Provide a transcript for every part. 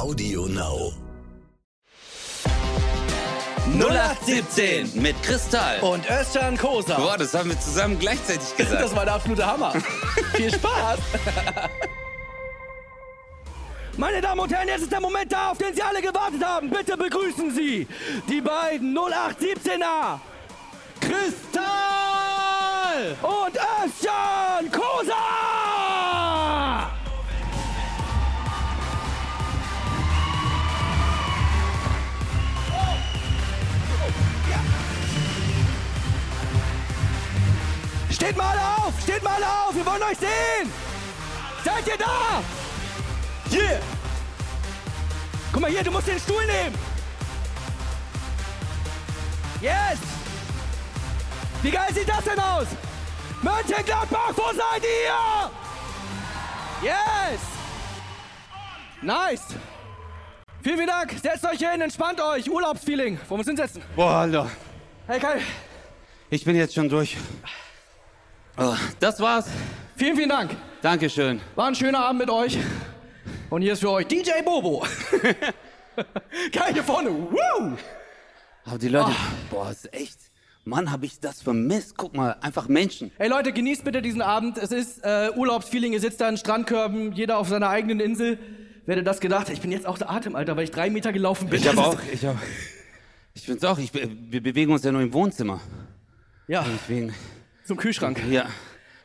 Audio Now. 0817 mit Kristall. Und Özcan Kosa. Boah, das haben wir zusammen gleichzeitig gesagt. Das war der absolute Hammer. Viel Spaß. Meine Damen und Herren, jetzt ist der Moment da, auf den Sie alle gewartet haben. Bitte begrüßen Sie die beiden 0817er. Kristall und Özcan Kosa. Steht mal auf! Steht mal auf! Wir wollen euch sehen! Seid ihr da? Hier! Guck mal hier, du musst den Stuhl nehmen! Yes! Wie geil sieht das denn aus? Mönchengladbach, wo seid ihr? Yes! Nice! Vielen, vielen Dank. Setzt euch hin, entspannt euch. Urlaubsfeeling. Wollen wir uns hinsetzen? Boah, Alter. Hey Kai, Ich bin jetzt schon durch. Oh, das war's. vielen, vielen Dank. Dankeschön. War ein schöner Abend mit euch. Und hier ist für euch DJ Bobo. Hier vorne. Woo! Aber die Leute, boah, ist echt. Mann, hab ich das vermisst. Guck mal, einfach Menschen. Hey Leute, genießt bitte diesen Abend. Es ist äh, Urlaubsfeeling. Ihr sitzt da in Strandkörben, jeder auf seiner eigenen Insel. Wer hätte das gedacht? Ich bin jetzt außer Atem, Alter, weil ich drei Meter gelaufen bin. Ich hab auch, ich hab, ich find's auch, ich, wir bewegen uns ja nur im Wohnzimmer. Ja, Deswegen, zum Kühlschrank. ja.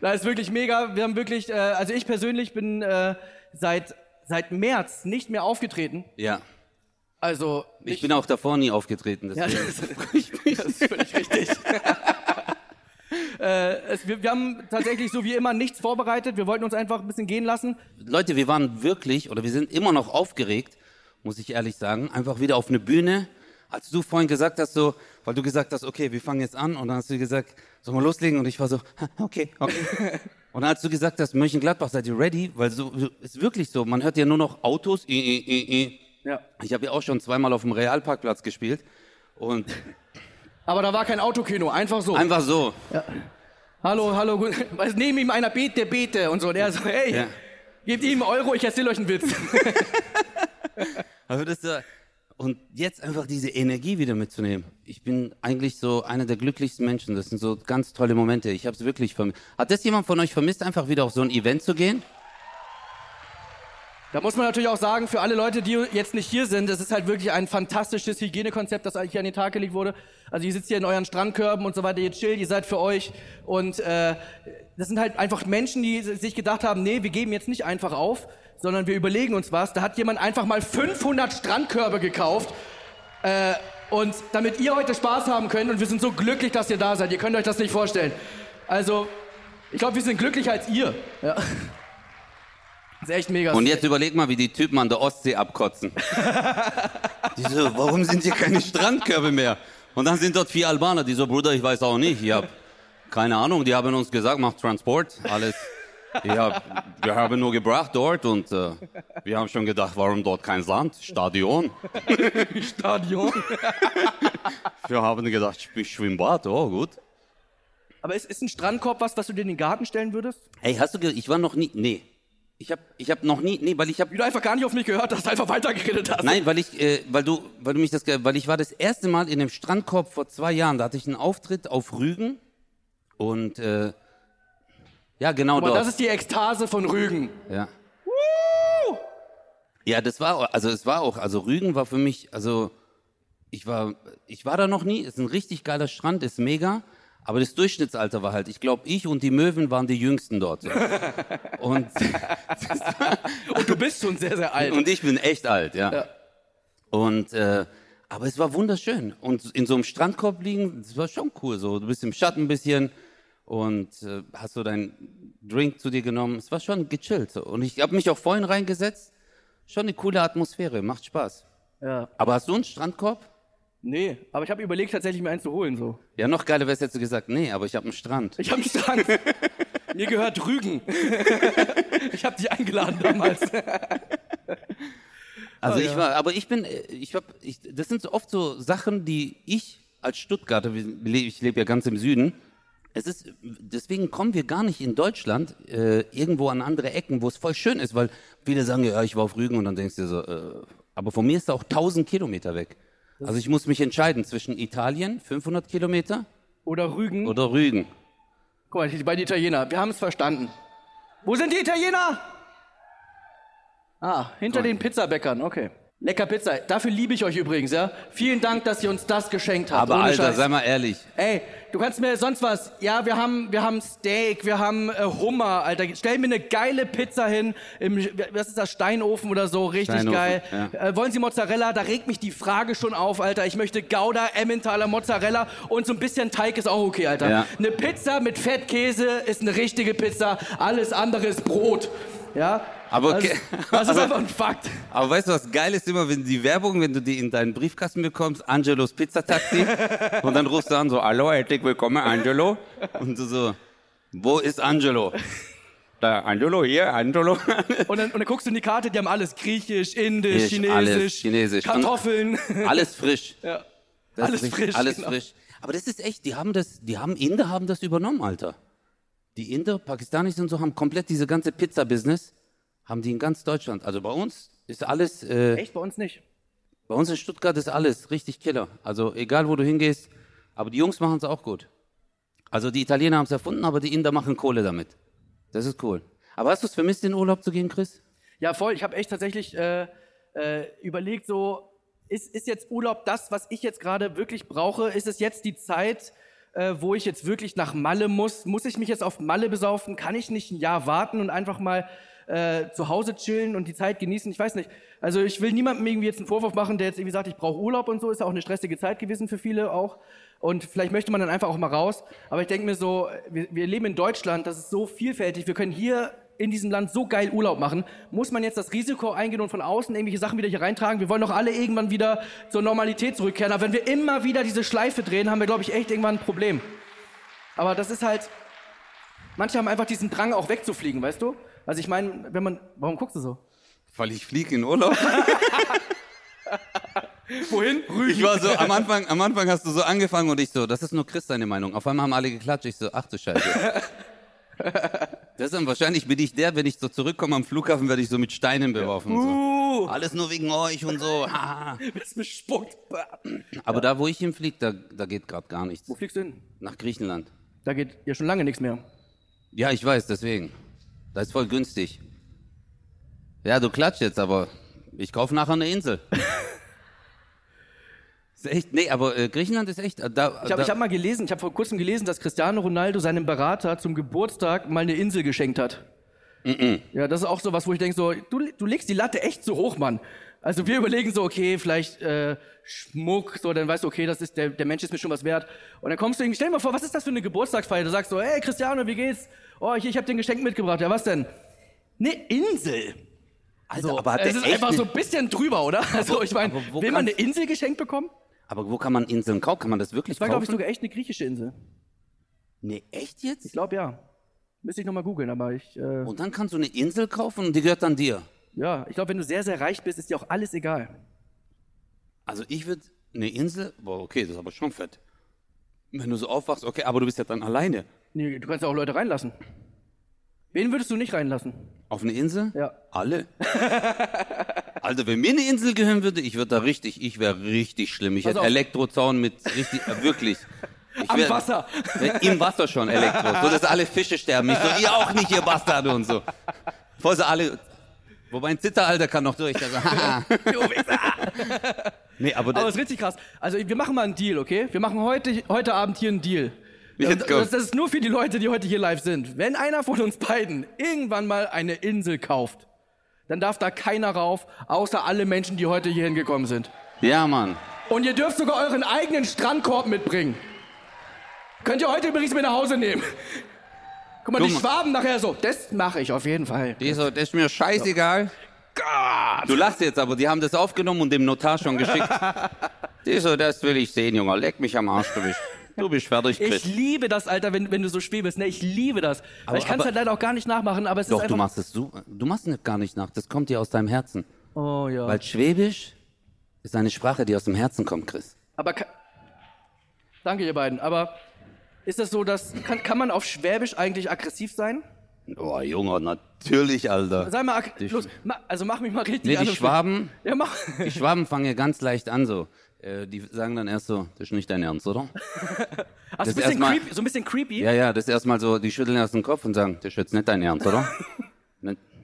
Das ist wirklich mega. Wir haben wirklich, äh, also ich persönlich bin äh, seit, seit März nicht mehr aufgetreten. Ja. Also, Ich bin auch davor nie aufgetreten. Ja, das, das ist völlig richtig. äh, es, wir, wir haben tatsächlich so wie immer nichts vorbereitet. Wir wollten uns einfach ein bisschen gehen lassen. Leute, wir waren wirklich, oder wir sind immer noch aufgeregt, muss ich ehrlich sagen, einfach wieder auf eine Bühne. Als du vorhin gesagt hast, so, weil du gesagt hast, okay, wir fangen jetzt an, und dann hast du gesagt, sollen wir loslegen? Und ich war so, okay, okay. und als du gesagt hast, Mönchengladbach, seid ihr ready? Weil so, ist wirklich so, man hört ja nur noch Autos, i, i, i. Ja. Ich habe ja auch schon zweimal auf dem Realparkplatz gespielt. Und Aber da war kein Autokino, einfach so. einfach so. hallo, hallo, gut. Was, neben ihm einer bete, bete und so. Und er so, hey, Ja. gebt ihm einen Euro, ich erzähle euch einen Witz. Also das, äh, und jetzt einfach diese Energie wieder mitzunehmen. Ich bin eigentlich so einer der glücklichsten Menschen. Das sind so ganz tolle Momente. Ich habe es wirklich vermisst. Hat das jemand von euch vermisst, einfach wieder auf so ein Event zu gehen? Da muss man natürlich auch sagen, für alle Leute, die jetzt nicht hier sind, es ist halt wirklich ein fantastisches Hygienekonzept, das hier an den Tag gelegt wurde. Also ihr sitzt hier in euren Strandkörben und so weiter, ihr chillt, ihr seid für euch. Und äh, das sind halt einfach Menschen, die sich gedacht haben, nee, wir geben jetzt nicht einfach auf, sondern wir überlegen uns was. Da hat jemand einfach mal 500 Strandkörbe gekauft. Äh, und damit ihr heute Spaß haben könnt und wir sind so glücklich, dass ihr da seid. Ihr könnt euch das nicht vorstellen. Also, ich glaube, wir sind glücklicher als ihr. Ja. Das ist echt mega. Und jetzt überleg mal, wie die Typen an der Ostsee abkotzen. die so, warum sind hier keine Strandkörbe mehr? Und dann sind dort vier Albaner, die so, Bruder, ich weiß auch nicht. Ich hab keine Ahnung, die haben uns gesagt, macht Transport, alles. Hab, wir haben nur gebracht dort und äh, wir haben schon gedacht, warum dort kein Sand? Stadion. Stadion. Wir haben gedacht, Sch- Schwimmbad, oh gut. Aber ist, ist ein Strandkorb was, was du dir in den Garten stellen würdest? Hey, hast du ge ich war noch nie, nee. Ich hab, ich hab noch nie, nee, weil ich hab, Wie du einfach gar nicht auf mich gehört hast, einfach weitergeredet hast. nein, weil ich, äh, weil du, weil du mich das, weil ich war das erste Mal in dem Strandkorb vor zwei Jahren, da hatte ich einen Auftritt auf Rügen und, äh, ja, genau Aber dort. das ist die Ekstase von Rügen. Ja. Ja, das war, auch- also es war auch, also Rügen war für mich, also ich war, ich war da noch nie, ist ein richtig geiler Strand, ist mega, aber das Durchschnittsalter war halt, ich glaube, ich und die Möwen waren die Jüngsten dort. So. Und, Und du bist schon sehr, sehr alt. und ich bin echt alt, ja. Ja. Und, äh, aber es war wunderschön. Und in so einem Strandkorb liegen, das war schon cool, so, du bist im Schatten ein bisschen und äh, hast so deinen Drink zu dir genommen, es war schon gechillt. So. Und ich habe mich auch vorhin reingesetzt, schon eine coole Atmosphäre, macht Spaß. ja. Aber hast du einen Strandkorb? Nee, aber ich habe überlegt, tatsächlich mir einen zu holen. so. Ja, noch geiler wär's, hättest du gesagt, nee, aber ich habe einen Strand. Ich habe einen Strand. Mir gehört Rügen. ich habe dich eingeladen damals. Also Oh, ich ja. war, aber ich bin, äh, ich hab, ich, das sind so oft so Sachen, die ich als Stuttgarter, ich lebe ja ganz im Süden, es ist, deswegen kommen wir gar nicht in Deutschland äh, irgendwo an andere Ecken, wo es voll schön ist, weil viele sagen, ja, ich war auf Rügen und dann denkst du so, äh, Aber von mir ist er auch 1000 Kilometer weg. Also ich muss mich entscheiden zwischen Italien, 500 Kilometer, Oder Rügen. oder Rügen. Guck mal, die beiden Italiener. Wir haben es verstanden. Wo sind die Italiener? Ah, hinter den Pizzabäckern. Okay. Lecker Pizza. Dafür liebe ich euch übrigens, ja. Vielen Dank, dass ihr uns das geschenkt habt. Aber Ohne Alter, Scheiß. sei mal ehrlich. Ey, du kannst mir sonst was. Ja, wir haben, wir haben Steak, wir haben äh, Hummer, Alter. Stell mir eine geile Pizza hin im, was ist das, Steinofen oder so, richtig Steinofen, geil. ja. Äh, wollen Sie Mozzarella? Da regt mich die Frage schon auf, Alter. Ich möchte Gouda, Emmentaler Mozzarella und so ein bisschen Teig ist auch okay, Alter. Ja. Eine Pizza mit Fettkäse ist eine richtige Pizza. Alles andere ist Brot. Ja. Aber das, okay. das ist Aber- einfach ein Fakt. Aber weißt du, was geil ist immer, wenn die Werbung, wenn du die in deinen Briefkasten bekommst, Angelos Pizzataxi, und dann rufst du an so, hallo, herzlich willkommen, Angelo. Und du so, wo ist Angelo? Da, Angelo, hier, Angelo. Und dann, und dann guckst du in die Karte, die haben alles griechisch, indisch, Griechisch, chinesisch, alles chinesisch. Kartoffeln. Alles frisch. ja. Das Alles frisch, Alles genau. frisch. Aber das ist echt, die haben das, die haben, Inder haben das übernommen, Alter. Die Inder, Pakistanis und so haben komplett diese ganze Pizza-Business, haben die in ganz Deutschland. Also bei uns ist alles, äh, Echt bei uns nicht. bei uns in Stuttgart ist alles richtig Killer. Also egal, wo du hingehst. Aber die Jungs machen es auch gut. Also die Italiener haben es erfunden, aber die Inder machen Kohle damit. Das ist cool. Aber hast du es vermisst, in Urlaub zu gehen, Chris? Ja, voll. Ich habe echt tatsächlich äh, äh, überlegt, so ist, ist jetzt Urlaub das, was ich jetzt gerade wirklich brauche? Ist es jetzt die Zeit, äh, wo ich jetzt wirklich nach Malle muss? Muss ich mich jetzt auf Malle besaufen? Kann ich nicht ein Jahr warten und einfach mal äh, zu Hause chillen und die Zeit genießen? Ich weiß nicht. Also ich will niemandem irgendwie jetzt einen Vorwurf machen, der jetzt irgendwie sagt, ich brauche Urlaub und so. Ist ja auch eine stressige Zeit gewesen für viele auch. Und vielleicht möchte man dann einfach auch mal raus. Aber ich denke mir so, wir, wir leben in Deutschland, das ist so vielfältig. Wir können hier in diesem Land so geil Urlaub machen. Muss man jetzt das Risiko eingehen und von außen irgendwelche Sachen wieder hier reintragen? Wir wollen doch alle irgendwann wieder zur Normalität zurückkehren. Aber wenn wir immer wieder diese Schleife drehen, haben wir, glaube ich, echt irgendwann ein Problem. Aber das ist halt, manche haben einfach diesen Drang auch wegzufliegen, weißt du? Also ich meine, wenn man, warum guckst du so? Weil ich fliege in Urlaub. Wohin? Ich war so, am Anfang, am Anfang hast du so angefangen und ich so, das ist nur Chris seine Meinung. Auf einmal haben alle geklatscht. Ich so, ach du Scheiße. Dann wahrscheinlich bin ich der, wenn ich so zurückkomme am Flughafen, werde ich so mit Steinen beworfen. So. Uh, Alles nur wegen euch und so. haha. bist bespuckt. Aber da, wo ich hinfliege, da, da geht gerade gar nichts. Wo fliegst du hin? Nach Griechenland. Da geht ja schon lange nichts mehr. Ja, ich weiß, deswegen. Das ist voll günstig. Ja, du klatscht jetzt, aber ich kaufe nachher eine Insel. ist echt, nee, aber äh, Griechenland ist echt, äh, da, Ich habe hab mal gelesen, ich habe vor kurzem gelesen, dass Cristiano Ronaldo seinem Berater zum Geburtstag mal eine Insel geschenkt hat. Ja, das ist auch so was, wo ich denke so, du, du legst die Latte echt zu hoch, Mann. Also wir überlegen so, okay, vielleicht äh, Schmuck, so, dann weißt du, okay, das ist der, der Mensch ist mir schon was wert. Und dann kommst du irgendwie, stell dir mal vor, was ist das für eine Geburtstagsfeier? Du sagst so, hey Cristiano, wie geht's? Oh, ich, ich habe dir ein Geschenk mitgebracht. Ja, was denn? Eine Insel. Alter, So, aber es ist einfach so ein bisschen drüber, oder? Also ich meine, will man eine Insel geschenkt bekommen? Aber wo kann man Inseln kaufen? Kann man das wirklich Das war, glaube ich, kaufen? sogar echt eine griechische Insel. nee, echt Ich jetzt? glaube ja. Müsste ich nochmal googeln, aber ich, äh, Und dann kannst du eine Insel kaufen und die gehört dann dir. ja, ich glaube, wenn du sehr, sehr reich bist, ist dir auch alles egal. Also ich würde eine Insel, boah, okay, das ist aber schon fett. Wenn du so aufwachst, okay, aber du bist ja dann alleine. Nee, du kannst ja auch Leute reinlassen. Wen würdest du nicht reinlassen? Auf eine Insel? Ja. Alle? Alter, wenn mir eine Insel gehören würde, ich würde da richtig, ich wäre richtig schlimm. Ich Pass hätte auf. Elektrozaun mit richtig, äh, wirklich. Ich Am wär- Wasser. wär Im Wasser schon Elektro. So, dass alle Fische sterben. Ich so, ihr auch nicht, ihr Bastarde und so. Voll so alle, wobei ein Zitteralter kann noch durch. Also, nee, aber, Aber das, es ist richtig krass. Also wir machen mal einen Deal, okay? Wir machen heute, heute Abend hier einen Deal. Jetzt das, das ist nur für die Leute, die heute hier live sind. Wenn einer von uns beiden irgendwann mal eine Insel kauft, dann darf da keiner rauf, außer alle Menschen, die heute hier hingekommen sind. ja, Mann. Und ihr dürft sogar euren eigenen Strandkorb mitbringen. Könnt ihr heute übrigens mit nach Hause nehmen. Guck mal, Guck die mal. Schwaben nachher so. Das mache ich auf jeden Fall. Die so, das ist mir scheißegal. Du lachst jetzt, aber die haben das aufgenommen und dem Notar schon geschickt. Die so, das will ich sehen, Junge. Leck mich am Arsch, du bist, du bist fertig, Ich Chris. liebe das, Alter, wenn, wenn du so schwebelst. Ne, ich liebe das. Aber, ich kann es halt leider auch gar nicht nachmachen, aber es Doch, ist du einfach... machst es so, du machst es gar nicht nach. Das kommt dir aus deinem Herzen. oh ja. Weil Schwäbisch ist eine Sprache, die aus dem Herzen kommt, Chris. Aber danke ihr beiden. Aber ist das so, dass kann, kann man auf Schwäbisch eigentlich aggressiv sein? Oh, Junge, natürlich, Alter. Sei mal, ak- Die los, ma, also mach mich mal richtig Nee, die Schwaben, Ja, mach. die Schwaben fangen ja ganz leicht an so. Äh, Die sagen dann erst so, das ist nicht dein Ernst, oder? Ach, so, Das ein bisschen erstmal- creepy, so ein bisschen creepy. Ja, ja, das ist erstmal so, die schütteln erst den Kopf und sagen, das ist jetzt nicht dein Ernst, oder?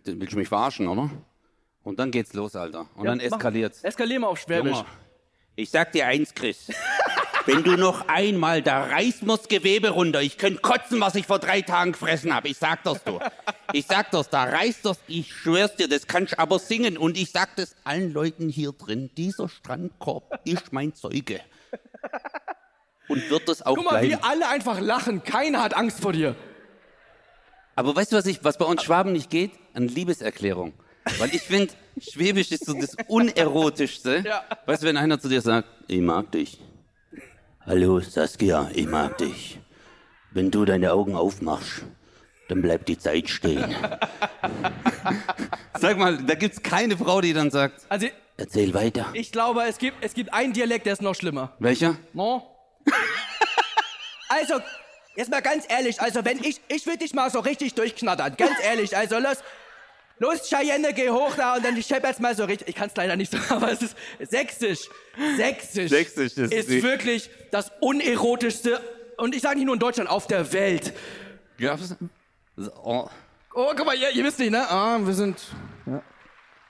Das willst du mich verarschen, oder? Und dann geht's los, Alter. Und dann Ja, mach- eskaliert's. Eskalier mal auf Schwäbisch. Junge, ich sag dir eins, Chris. Wenn du noch einmal, da reißt mir's Gewebe runter. Ich könnte kotzen, was ich vor drei Tagen gefressen habe. Ich sag das du. Ich sag das, da reißt das. Ich schwör's dir, das kannst aber singen. Und ich sag das allen Leuten hier drin. Dieser Strandkorb ist mein Zeuge. Und wird das auch Guck mal, wie bleiben. alle einfach lachen. Keiner hat Angst vor dir. Aber weißt du, was, ich, was bei uns Schwaben nicht geht? Eine Liebeserklärung. Weil ich finde, Schwäbisch ist so das Unerotischste. Ja. Weißt du, wenn einer zu dir sagt, ich mag dich. Hallo Saskia, ich mag dich. Wenn du deine Augen aufmachst, dann bleibt die Zeit stehen. Sag mal, da gibt's keine Frau, die dann sagt, Also, erzähl weiter. ich glaube, es gibt, es gibt einen Dialekt, der ist noch schlimmer. Welcher? No? Also, jetzt mal ganz ehrlich, also wenn ich, ich will dich mal so richtig durchknattern, ganz ehrlich, also los, los Cheyenne, geh hoch da und dann ich schepp jetzt mal so richtig, ich kann es leider nicht so, aber es ist sächsisch, sächsisch, Sächsisch, ist ist wirklich das unerotischste und ich sage nicht nur in Deutschland, auf der Welt. Gab's? Oh. Oh, guck mal, ihr, ihr wisst nicht, ne? Ah, wir sind...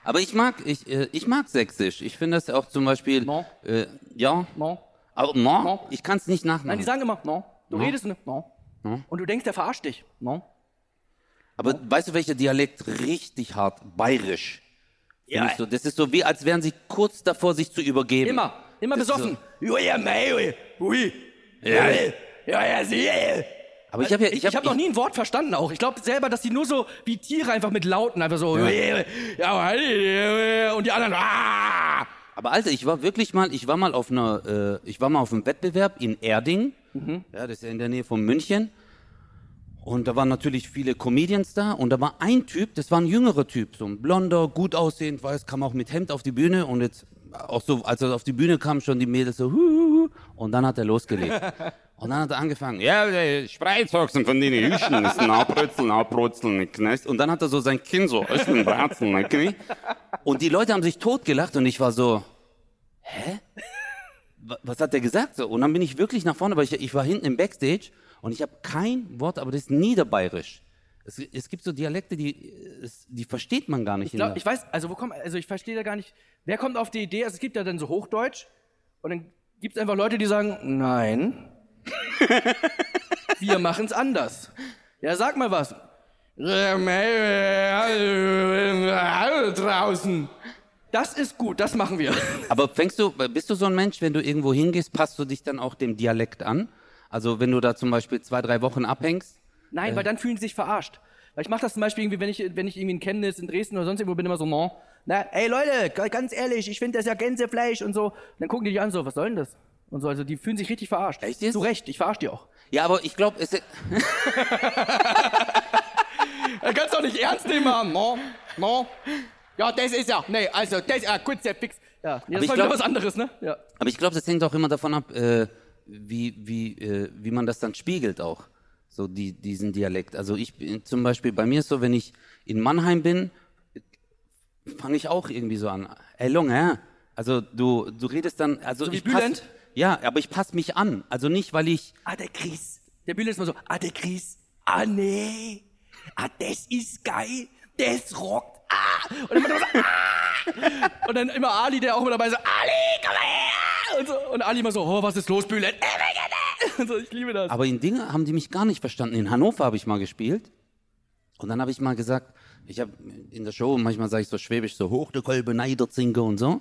Aber ich mag, ich, äh, ich mag Sächsisch. Ich finde das auch zum Beispiel, No. äh, ja, No. aber no, No. ich kann es nicht nachmachen. Nein, die sagen immer, no. Du No. redest, ne? No. Und du denkst, der verarscht dich. No. Aber weißt du, welcher Dialekt richtig hart? Bayerisch. Ja. So, das ist so wie, als wären sie kurz davor, sich zu übergeben. Immer, immer Das besoffen. ja, ja, mei, ui, ui, Ja. ja. Aber ich habe ja, Ich, ich ich habe habe noch nie ein Wort verstanden auch. Ich glaube selber, dass die nur so wie Tiere einfach mit Lauten einfach so. Ja. Und die anderen. Ah! Aber Alter, ich war wirklich mal, ich war mal auf einer, äh, ich war mal auf einem Wettbewerb in Erding. Mhm. Ja, das ist ja in der Nähe von München. Und da waren natürlich viele Comedians da und da war ein Typ, das war ein jüngerer Typ, so ein blonder, gut aussehend, weiß, kam auch mit Hemd auf die Bühne und jetzt auch so, als er auf die Bühne kam, schon die Mädels so, hu, hu, hu, und dann hat er losgelegt. und dann hat er angefangen, ja, der Spreizhaxen von denen Hüschen, ist ein Abrützeln, Abrutzeln, nicht knest. Und dann hat er so sein Kinn so, ist ein Bratzeln, nicht Und die Leute haben sich totgelacht und ich war so, Wa- was hat der gesagt? So, und dann bin ich wirklich nach vorne, weil ich, ich war hinten im Backstage und ich habe kein Wort, aber das ist niederbayerisch. Es, es gibt so Dialekte, die, es, die versteht man gar nicht. Ich, glaub, ich weiß, also wo kommt, also ich verstehe da gar nicht, wer kommt auf die Idee, also es gibt ja dann so Hochdeutsch und dann gibt es einfach Leute, die sagen, nein, wir machen es anders. Ja, sag mal was. Draußen. Das ist gut, das machen wir. aber fängst du, bist du so ein Mensch, wenn du irgendwo hingehst, passt du dich dann auch dem Dialekt an? Also wenn du da zum Beispiel zwei, drei Wochen abhängst? Nein, weil dann fühlen sie sich verarscht. Weil ich mache das zum Beispiel irgendwie, wenn ich, wenn ich irgendwie in Chemnitz, in Dresden oder sonst irgendwo bin, immer so, no. Na, ey Leute, ga- ganz ehrlich, ich finde das ja Gänsefleisch und so. Und dann gucken die dich an, so, was soll denn das? Und so, also die fühlen sich richtig verarscht. Echt jetzt? Zu Recht, ich verarsch die auch. Ja, aber ich glaube, es Er kannst doch nicht ernst nehmen haben. No, no. Ja, das ist ja, nee, also, das ist ja kurz der Fix. Ja, das ich ist glaub- wieder was anderes, ne? Ja. Aber ich glaube, das hängt auch immer davon ab, äh, wie, wie, äh, wie man das dann spiegelt auch. So die, diesen Dialekt. Also ich bin zum Beispiel, bei mir ist so, wenn ich in Mannheim bin, fange ich auch irgendwie so an. Ey, Lunge? Also du, du redest dann, also wie ich pass, Bülent? Ja, aber ich passe mich an. Also nicht, weil ich, Ah, der Chris, Der Bühne ist mal so, ah, der Chris, ah, nee, ah, das ist geil, das rockt, ah. und dann, immer so, ah! und dann immer Ali, der auch immer dabei so, Ali, komm her! Und, so, und Ali immer so, oh, was ist los, Bülent? Und so, ich liebe das. aber in Dinge haben die mich gar nicht verstanden. In Hannover habe ich mal gespielt. Und dann habe ich mal gesagt, ich habe in der Show, manchmal sage ich so schwäbisch, so hoch der Kolbe, Neiderzinke und so.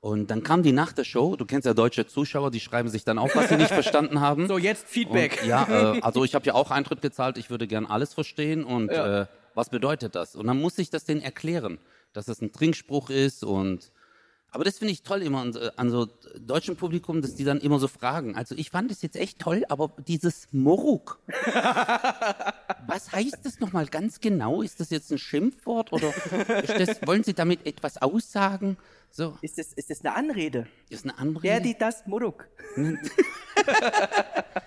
Und dann kam die nach der Show, du kennst ja deutsche Zuschauer, die schreiben sich dann auf, was sie nicht verstanden haben. So, jetzt Feedback. Und, ja, äh, also ich habe ja auch Eintritt gezahlt, ich würde gern alles verstehen und Ja. äh, was bedeutet das? Und dann muss ich das denen erklären, dass das ein Trinkspruch ist und aber das finde ich toll immer an, an so deutschem Publikum, dass die dann immer so fragen. Also ich fand es jetzt echt toll, aber dieses Moruk, was heißt das nochmal ganz genau? Ist das jetzt ein Schimpfwort oder das, wollen Sie damit etwas aussagen? So, Ist das, ist das eine Anrede? ist eine andere. Der, die, das, Muruk.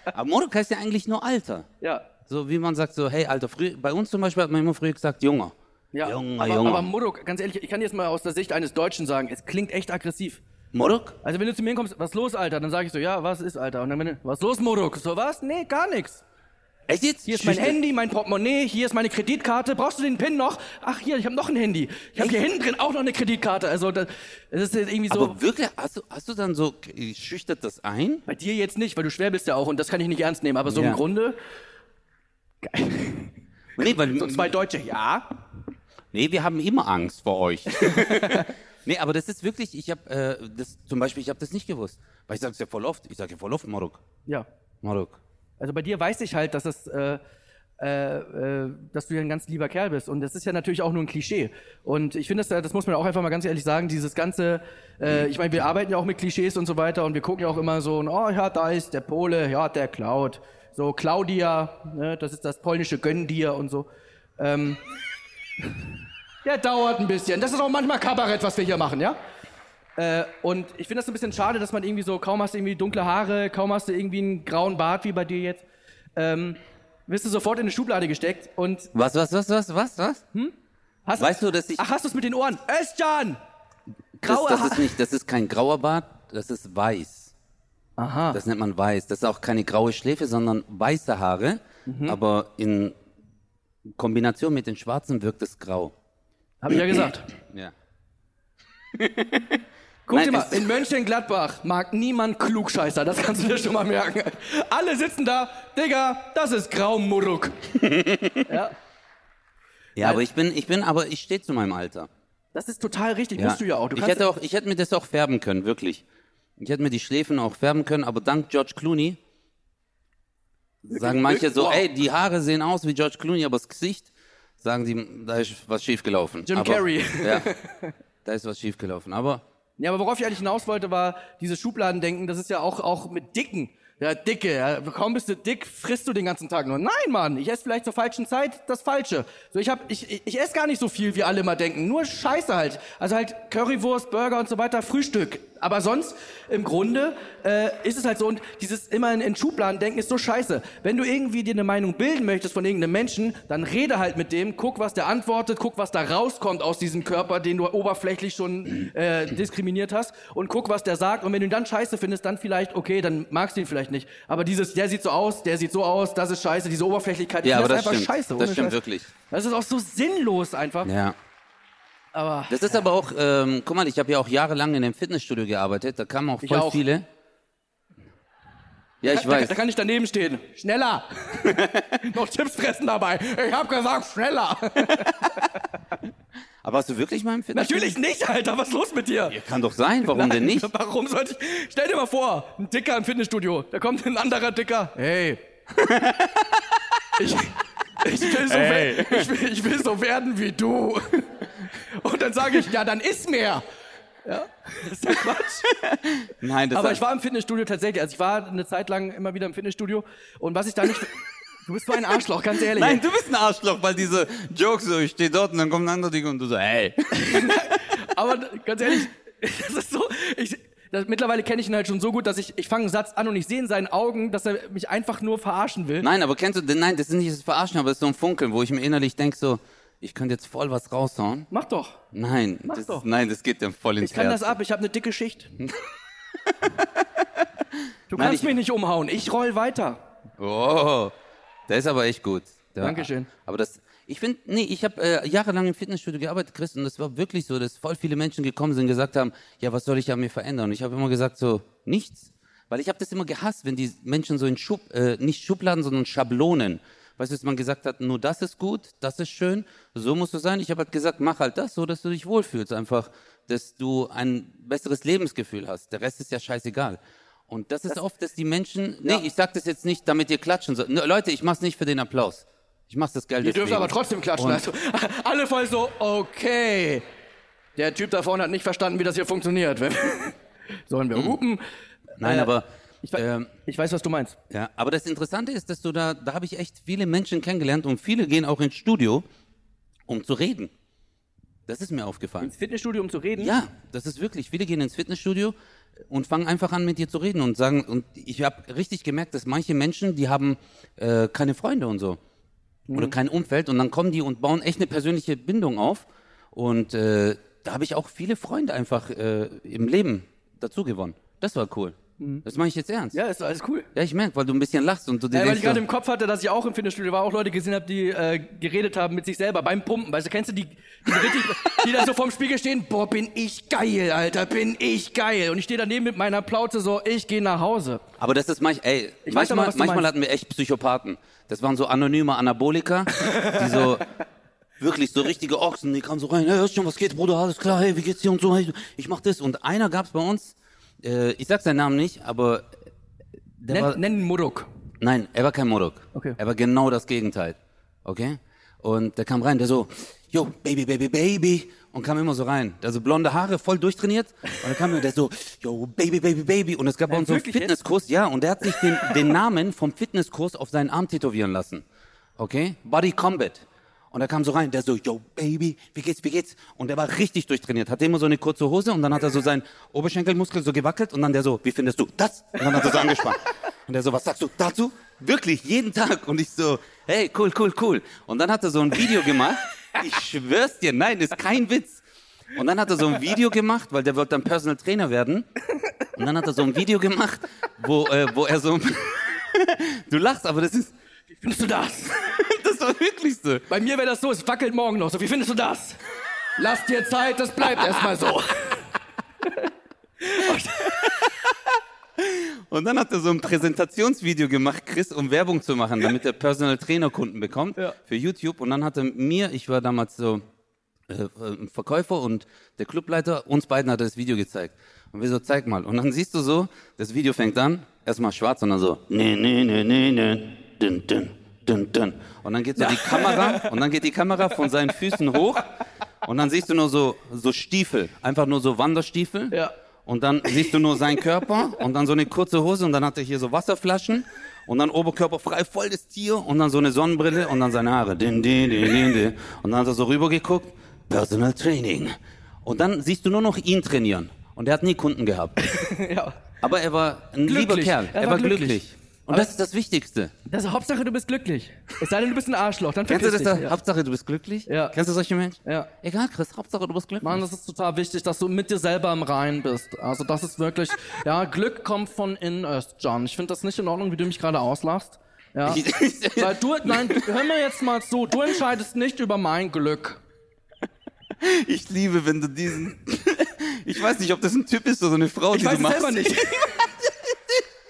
aber Moruk heißt ja eigentlich nur Alter. Ja. So wie man sagt, so, hey, Alter, früh, bei uns zum Beispiel hat man immer früher gesagt, Junger. Ja, Junger, aber, Junger. aber Muruk, ganz ehrlich, ich kann jetzt mal aus der Sicht eines Deutschen sagen, es klingt echt aggressiv. Moruk? Also wenn du zu mir kommst, was los, Alter? Dann sage ich so, ja, was ist, Alter? Und dann bin ich, was los, Muruk? So, was? Nee, gar nichts. Echt jetzt? Hier ist mein Schüchtern- Handy, mein Portemonnaie, hier ist meine Kreditkarte. Brauchst du den PIN noch? Ach, hier, ich habe noch ein Handy. Ich habe hier hinten drin auch noch eine Kreditkarte. Also das, das ist irgendwie so. Aber wirklich, hast du, hast du dann so, schüchtert das ein? bei dir jetzt nicht, weil du schwer bist ja auch und das kann ich nicht ernst nehmen. Aber so Ja. im Grunde, Nee, weil, so zwei Deutsche, ja. Nee, wir haben immer Angst vor euch. nee, aber das ist wirklich, ich habe, äh, das, zum Beispiel, ich habe das nicht gewusst. Weil ich sage es ja voll oft, ich sage ja voll oft Moruk. Ja. Moruk. Also bei dir weiß ich halt, dass es, äh, äh, äh, dass du ja ein ganz lieber Kerl bist. Und das ist ja natürlich auch nur ein Klischee. Und ich finde, das, das muss man auch einfach mal ganz ehrlich sagen, dieses ganze, äh, ich meine, wir arbeiten ja auch mit Klischees und so weiter und wir gucken ja auch immer so, oh ja, da ist der Pole, ja, der klaut. So, Claudia, ne, das ist das polnische Gönn dir und so. Ähm, der dauert ein bisschen. Das ist auch manchmal Kabarett, was wir hier machen, ja? Äh, und ich finde das ein bisschen schade, dass man irgendwie so, kaum hast du irgendwie dunkle Haare, kaum hast du irgendwie einen grauen Bart wie bei dir jetzt, ähm, wirst du sofort in eine Schublade gesteckt und Was, was, was, was, was, was? hast Weißt du, dass ich, Ach, hast du es mit den Ohren? Özcan! das, Graue das Haare. ist nicht, das ist kein grauer Bart, das ist weiß. Aha. Das nennt man weiß. Das ist auch keine graue Schläfe, sondern weiße Haare. Mhm. Aber in Kombination mit den schwarzen wirkt es grau. Hab ich ja gesagt. Ja. Guck Nein, dir mal, in Mönchengladbach mag niemand Klugscheißer, das kannst du dir schon mal merken. Alle sitzen da, Digga, das ist Graumuruk. ja, Ja, aber ich bin, ich bin, aber ich stehe zu meinem Alter. das ist total richtig, Ja. musst du ja auch. Du ich hätte auch, ich hätte mir das auch färben können, wirklich. Ich hätte mir die Schläfen auch färben können, aber dank George Clooney sagen manche so, ey, die Haare sehen aus wie George Clooney, aber das Gesicht, sagen die, da ist was schiefgelaufen. Jim aber, Carrey. Ja, da ist was schiefgelaufen. Aber Ja, aber worauf ich eigentlich hinaus wollte, war dieses Schubladendenken, das ist ja auch, auch mit Dicken. Ja, Dicke, ja, kaum bist du dick, frisst du den ganzen Tag nur. Nein, Mann, ich esse vielleicht zur falschen Zeit das Falsche. So, ich hab, ich, ich, ich esse gar nicht so viel, wie alle immer denken. Nur Scheiße halt. Also halt Currywurst, Burger und so weiter, Frühstück. Aber sonst, im Grunde, äh, ist es halt so, und dieses immer in, in Schubladen denken ist so scheiße. Wenn du irgendwie dir eine Meinung bilden möchtest von irgendeinem Menschen, dann rede halt mit dem, guck, was der antwortet, guck, was da rauskommt aus diesem Körper, den du oberflächlich schon äh, diskriminiert hast, und guck, was der sagt. Und wenn du ihn dann scheiße findest, dann vielleicht, okay, dann magst du ihn vielleicht nicht. Aber dieses, der sieht so aus, der sieht so aus, das ist scheiße, diese Oberflächlichkeit, ich ja, aber das einfach stimmt. scheiße. das stimmt Scheiß. wirklich. Das ist auch so sinnlos einfach. Ja. Aber Das ist aber auch, ähm, guck mal, ich habe ja auch jahrelang in einem Fitnessstudio gearbeitet, da kamen auch voll auch. viele. Ja, ich da, weiß. da kann ich daneben stehen. Schneller! Noch Chips fressen dabei. Ich hab gesagt, schneller! Aber hast du wirklich mal im Fitnessstudio? Natürlich nicht, Alter. Was ist los mit dir? Kann doch sein, warum denn nicht? Warum sollte ich. Stell dir mal vor, ein Dicker im Fitnessstudio. Da kommt ein anderer Dicker. Hey. ich, ich, will so we- ich, will, ich will so werden wie du. Und dann sage ich, ja, dann iss mehr. Ja, das ist ja Quatsch. Nein, das Aber ich war im Fitnessstudio tatsächlich. Also ich war eine Zeit lang immer wieder im Fitnessstudio. Und was ich da nicht. Du bist so ein Arschloch, ganz ehrlich. Nein, du bist ein Arschloch, weil diese Jokes so, ich stehe dort und dann kommt ein anderer Ding und du so, hey. Aber ganz ehrlich, das ist so. Ich, das, mittlerweile kenne ich ihn halt schon so gut, dass ich, ich fange einen Satz an und ich sehe in seinen Augen, dass er mich einfach nur verarschen will. Nein, aber kennst du, nein, das ist nicht das Verarschen, aber das ist so ein Funkeln, wo ich mir innerlich denke so, ich könnte jetzt voll was raushauen. Mach doch. Nein, Mach das, doch. nein, das geht dann voll ins Ich kann Herz. das ab, ich habe eine dicke Schicht. Du Nein, kannst ich- mich nicht umhauen, ich roll weiter. Oh, der ist aber echt gut. Der, Dankeschön. Aber das, ich finde, nee, ich habe äh, jahrelang im Fitnessstudio gearbeitet, Chris, und das war wirklich so, dass voll viele Menschen gekommen sind und gesagt haben, ja, was soll ich an mir verändern? Und ich habe immer gesagt so, nichts. Weil ich habe das immer gehasst, wenn die Menschen so in Schub, äh, nicht Schubladen, sondern Schablonen. Weißt du, dass man gesagt hat, nur das ist gut, das ist schön, so musst du sein. Ich habe halt gesagt, mach halt das so, dass du dich wohlfühlst. Einfach, dass du ein besseres Lebensgefühl hast. Der Rest ist ja scheißegal. Und das ist oft, dass die Menschen, nee, ich sag das jetzt nicht, damit ihr klatschen sollt. Ne, Leute, ich mach's nicht für den Applaus. Ich mach's das Geld Ihr dürft aber trotzdem klatschen. Und- Also, alle voll so, okay. Der Typ da vorne hat nicht verstanden, wie das hier funktioniert. Sollen wir hupen? Nein, Äh, aber, Ich, ähm, ich weiß, was du meinst. ja, aber das Interessante ist, dass du da, da habe ich echt viele Menschen kennengelernt und viele gehen auch ins Studio, um zu reden. Das ist mir aufgefallen. Ins Fitnessstudio, um zu reden? Ja, das ist wirklich. Viele gehen ins Fitnessstudio und fangen einfach an, mit dir zu reden und sagen, und ich habe richtig gemerkt, dass manche Menschen, die haben äh, keine Freunde und so. Oder kein Umfeld und dann kommen die und bauen echt eine persönliche Bindung auf. Und äh, da habe ich auch viele Freunde einfach äh, im Leben dazu gewonnen. Das war cool. Das mache ich jetzt ernst. Ja, ist alles cool. Ja, ich merke, weil du ein bisschen lachst und du dir Ja, weil ich gerade so, im Kopf hatte, dass ich auch im Fitnessstudio war, auch Leute gesehen habe, die äh, geredet haben mit sich selber beim Pumpen. Weißt du, kennst du die, die, richtig, die da so vorm Spiegel stehen? Boah, bin ich geil, Alter, bin ich geil. Und ich stehe daneben mit meiner Plauze so, ich gehe nach Hause. Aber das ist manch, ey, Ich weiß aber, manchmal, manchmal hatten wir echt Psychopathen. Das waren so anonyme Anabolika, die so wirklich so richtige Ochsen, die kamen so rein, hey, hörst schon, was geht, Bruder, alles klar, hey, wie geht's dir und so, hey, ich mach das. Und einer gab's bei uns, äh, ich sag seinen Namen nicht, aber der war, Nenn, nenn ihn Muruk. nein, er war kein Modok. Okay. Er war genau das Gegenteil. Okay? Und der kam rein, der so, yo, Baby, Baby, Baby. Und kam immer so rein. Also blonde Haare, voll durchtrainiert. Und dann kam der so, yo, Baby, Baby, Baby. Und es gab bei uns so einen wirklich jetzt? Fitnesskurs, ja, und der hat sich den, den Namen vom Fitnesskurs auf seinen Arm tätowieren lassen. Okay? Body Combat. Und er kam so rein, der so, yo, Baby, wie geht's, wie geht's? Und der war richtig durchtrainiert. Hatte immer so eine kurze Hose und dann hat er so seinen Oberschenkelmuskel so gewackelt und dann der so, wie findest du das? Und dann hat er so angespannt. Und der so, was sagst du dazu? Wirklich, jeden Tag. Und ich so, hey, cool, cool, cool. Und dann hat er so ein Video gemacht. Ich schwör's dir, nein, ist kein Witz. Und dann hat er so ein Video gemacht, weil der wird dann Personal Trainer werden. Und dann hat er so ein Video gemacht, wo, äh, wo er so, du lachst, aber das ist, findest du das? das war wirklich so. Bei mir wäre das so, es wackelt morgen noch. So, wie findest du das? Lass dir Zeit, das bleibt erstmal so. Und dann hat er so ein Präsentationsvideo gemacht, Chris, um Werbung zu machen, damit er Personal Trainer Kunden bekommt Ja. für YouTube. Und dann hat er mir, ich war damals so äh, ein Verkäufer und der Clubleiter, uns beiden hat er das Video gezeigt. Und wir so, zeig mal. Und dann siehst du so, das Video fängt an, erstmal schwarz und dann so, nee, nee, nee, nee, nee, dün, dün, dün, dün. Und dann geht so die Kamera, und dann geht die Kamera von seinen Füßen hoch und dann siehst du nur so, so Stiefel, einfach nur so Wanderstiefel. Ja. Und dann siehst du nur seinen Körper und dann so eine kurze Hose und dann hat er hier so Wasserflaschen und dann Oberkörper frei, voll das Tier und dann so eine Sonnenbrille und dann seine Haare. Din, din, din, din, din. Und dann hat er so rübergeguckt, Personal Training. Und dann siehst du nur noch ihn trainieren. Und er hat nie Kunden gehabt. ja. Aber er war ein lieber Glücklich. Kerl. Er Er, war war glücklich. glücklich. Und Aber- das ist das Wichtigste. Das ist Hauptsache, du bist glücklich. Es sei denn, du bist ein Arschloch, dann Kennst du das? dich. Ja. Hauptsache, du bist glücklich? Ja. Kennst du solche Menschen? Ja. Egal, Chris, Hauptsache, du bist glücklich. Mann, das ist total wichtig, dass du mit dir selber im Reinen bist. Also das ist wirklich, ja, Glück kommt von innen, Özcan. Ich finde das nicht in Ordnung, wie du mich gerade auslachst. Ja. Weil du, nein, hör mir jetzt mal zu, du entscheidest nicht über mein Glück. Ich liebe, wenn du diesen. Ich weiß nicht, ob das ein Typ ist oder eine Frau, Ich die weiß du machst. selber nicht.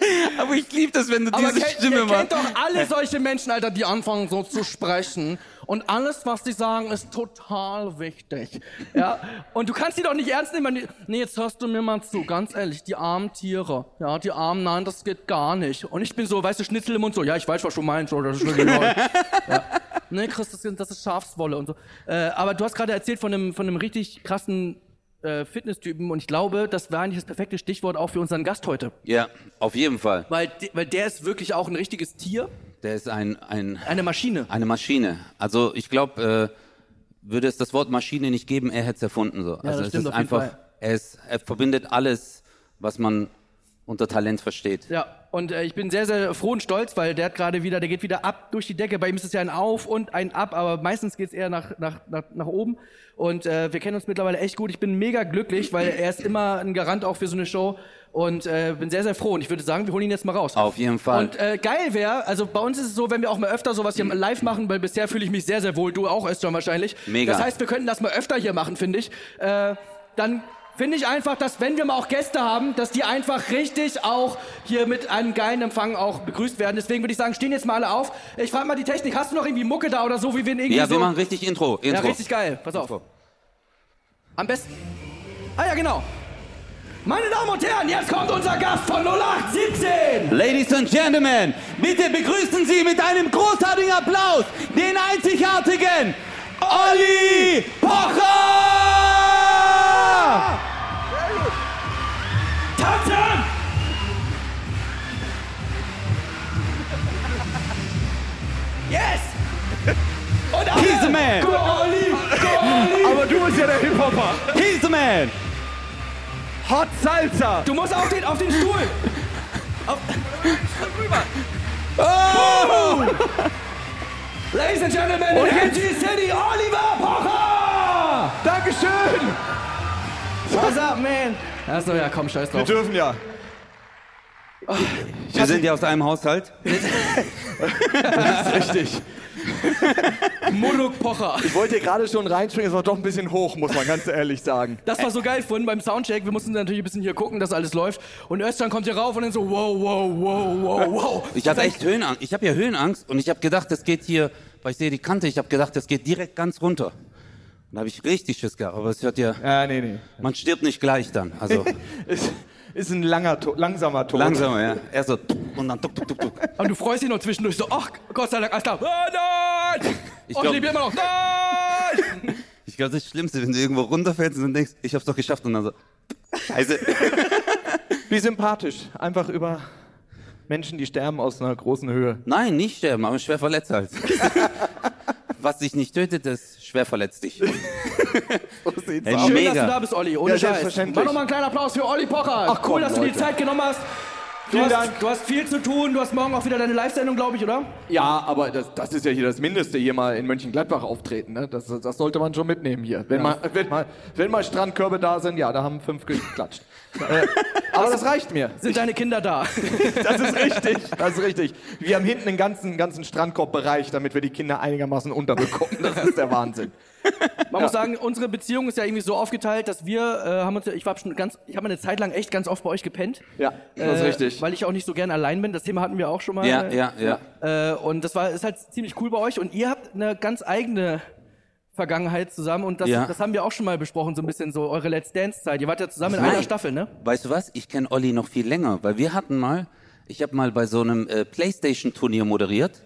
Aber ich liebe das, wenn du Aber diese kennt, Stimme ihr kennt machst. doch alle solche Menschen, Alter, die anfangen so zu sprechen. Und alles, was die sagen, ist total wichtig. Ja. Und du kannst die doch nicht ernst nehmen. Nee, jetzt hörst du mir mal zu, ganz ehrlich, die armen Tiere. Ja, die armen, nein, das geht gar nicht. Und ich bin so, weißt du, Schnitzel im Mund so, ja, ich weiß, was du meinst, oder das ist toll. ja. Nee, Chris, das, ist- das ist Schafswolle und so. Äh, aber du hast gerade erzählt von einem, von einem richtig krassen äh, Fitnesstypen und ich glaube, das war eigentlich das perfekte Stichwort auch für unseren Gast heute. Ja, auf jeden Fall. Weil, weil der ist wirklich auch ein richtiges Tier, Der ist ein, ein, eine Maschine. eine Maschine. Also ich glaube, äh, würde es das Wort Maschine nicht geben, er hätte es erfunden. So. also das es stimmt ist auf jeden einfach, Fall. er, ist, er verbindet alles, was man unter Talent versteht. Ja, und äh, ich bin sehr, sehr froh und stolz, weil der hat gerade wieder, der geht wieder ab durch die Decke. Bei ihm ist es ja ein Auf und ein Ab, aber meistens geht's eher nach, nach, nach, nach oben. Und äh, wir kennen uns mittlerweile echt gut. Ich bin mega glücklich, weil er ist immer ein Garant auch für so eine Show. Und äh, bin sehr, sehr froh. Und ich würde sagen, wir holen ihn jetzt mal raus. Auf jeden Fall. Und äh, geil wäre, also bei uns ist es so, wenn wir auch mal öfter sowas hier live machen, weil bisher fühle ich mich sehr, sehr wohl. Du auch, Özcan, wahrscheinlich. Mega. Das heißt, wir könnten das mal öfter hier machen, finde ich. Äh, dann finde ich einfach, dass wenn wir mal auch Gäste haben, dass die einfach richtig auch hier mit einem geilen Empfang auch begrüßt werden. Deswegen würde ich sagen, stehen jetzt mal alle auf. Ich frage mal die Technik, hast du noch irgendwie Mucke da oder so, wie wir ihn irgendwie ja, so... wir machen richtig Intro. ja, Intro. richtig geil. Pass auf. Am besten... Ah ja, genau. Meine Damen und Herren, jetzt kommt unser Gast von 0817. Ladies and Gentlemen, bitte begrüßen Sie mit einem großartigen Applaus den einzigartigen Olli Pocher! Tanzen! Yes! Und alle, He's the man. Go Olli! Go Olli! Aber du musst ja der man! Hot Salsa! Du musst auf den, auf den Stuhl. Auf, rüber. Oh! Ladies and Gentlemen, in MG City, Oliver Pocher! Dankeschön! What's up, man? Achso, ja, komm, scheiß Wir drauf. dürfen ja. Wir sind ja aus einem Haushalt. Richtig. Muluk Pocher. Ich wollte hier gerade schon reinspringen, es war doch ein bisschen hoch, muss man ganz ehrlich sagen. Das war so geil vorhin beim Soundcheck. Wir mussten natürlich ein bisschen hier gucken, dass alles läuft. Und Özcan kommt hier rauf und dann so, wow, wow, wow, wow, wow. Ich habe echt Höhenangst. Ich habe ja Höhenangst und ich habe gedacht, das geht hier, weil ich sehe die Kante, ich habe gedacht, das geht direkt ganz runter. Und da habe ich richtig Schiss gehabt. Aber es hört ja, Ja, nee, nee. man stirbt nicht gleich dann. Also Ist, ist ein langer, to langsamer Tod. langsamer, ja. Erst so und dann tuk, tuk, tuk, tuk. Und du freust dich noch zwischendurch so, ach, Gott sei Dank, alles klar. Oh nein! Ich oh, ich lebe immer noch. Nein! Ich glaube, das Schlimmste, wenn du irgendwo runterfällst und dann denkst, ich hab's doch geschafft und dann so, scheiße. Wie sympathisch. Einfach über Menschen, die sterben aus einer großen Höhe. Nein, nicht sterben, aber schwer verletzt halt. Was dich nicht tötet, das schwer verletzt dich. So sieht's Ey, aus. Schön, Mega. dass du da bist, Olli. Ohne Ja, Scheiß. Mach nochmal einen kleinen Applaus für Olli Pocher. Ach, komm, cool, dass du dir die Leute. Zeit genommen hast. Du Vielen hast, Dank. du hast viel zu tun. Du hast morgen auch wieder deine Live-Sendung, glaube ich, oder? Ja, aber das, das ist ja hier das Mindeste, hier mal in Mönchengladbach auftreten. Ne? Das, das sollte man schon mitnehmen hier. Wenn, mal, wenn, mal, wenn mal Strandkörbe da sind, ja, da haben fünf geklatscht. äh, aber das reicht mir. Sind deine Kinder da? Das ist richtig, das ist richtig. Wir haben hinten einen ganzen, ganzen Strandkorbbereich, damit wir die Kinder einigermaßen unterbekommen. Das ist der Wahnsinn. Man muss sagen, unsere Beziehung ist ja irgendwie so aufgeteilt, dass wir äh, haben uns, ich war schon ganz, ich habe eine Zeit lang echt ganz oft bei euch gepennt. Ja, das ist Äh, richtig. Weil ich auch nicht so gern allein bin. Das Thema hatten wir auch schon mal. Ja, ja, ja. Äh, und das war ist halt ziemlich cool bei euch. Und ihr habt eine ganz eigene Vergangenheit zusammen. Und das, Ja. das haben wir auch schon mal besprochen, so ein bisschen so eure Let's Dance Zeit. Ihr wart ja zusammen in Nein. einer Staffel, ne? Weißt du was? Ich kenne Olli noch viel länger, weil wir hatten mal, ich habe mal bei so einem äh, Playstation-Turnier moderiert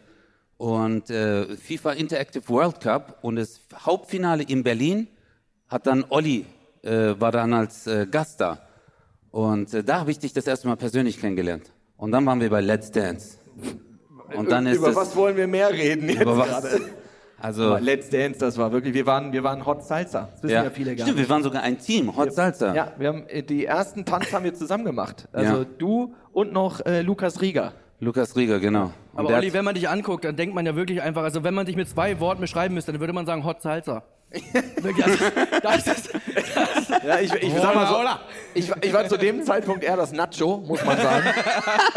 und äh, FIFA Interactive World Cup und das Hauptfinale in Berlin hat dann Olli, äh, war dann als äh, Gast da. Und äh, da habe ich dich das erste Mal persönlich kennengelernt. Und dann waren wir bei Let's Dance. Und dann ist Über was wollen wir mehr reden jetzt über was? gerade? Also, Let's Dance, das war wirklich, wir waren, wir waren Hot Salsa. Das wissen ja, ja. viele gar Stimmt, nicht. wir waren sogar ein Team, Hot Salsa. Ja, wir haben äh, die ersten Tanz haben wir zusammen gemacht. Also Ja. du und noch äh, Lukas Rieger. Lukas Rieger, genau. Und Aber Olli, wenn man dich anguckt, dann denkt man ja wirklich einfach, also wenn man dich mit zwei Worten beschreiben müsste, dann würde man sagen Hot Salsa. wirklich, also, das ist, Ja, ich, ich sag mal so, ich, ich war zu dem Zeitpunkt eher das Nacho, muss man sagen.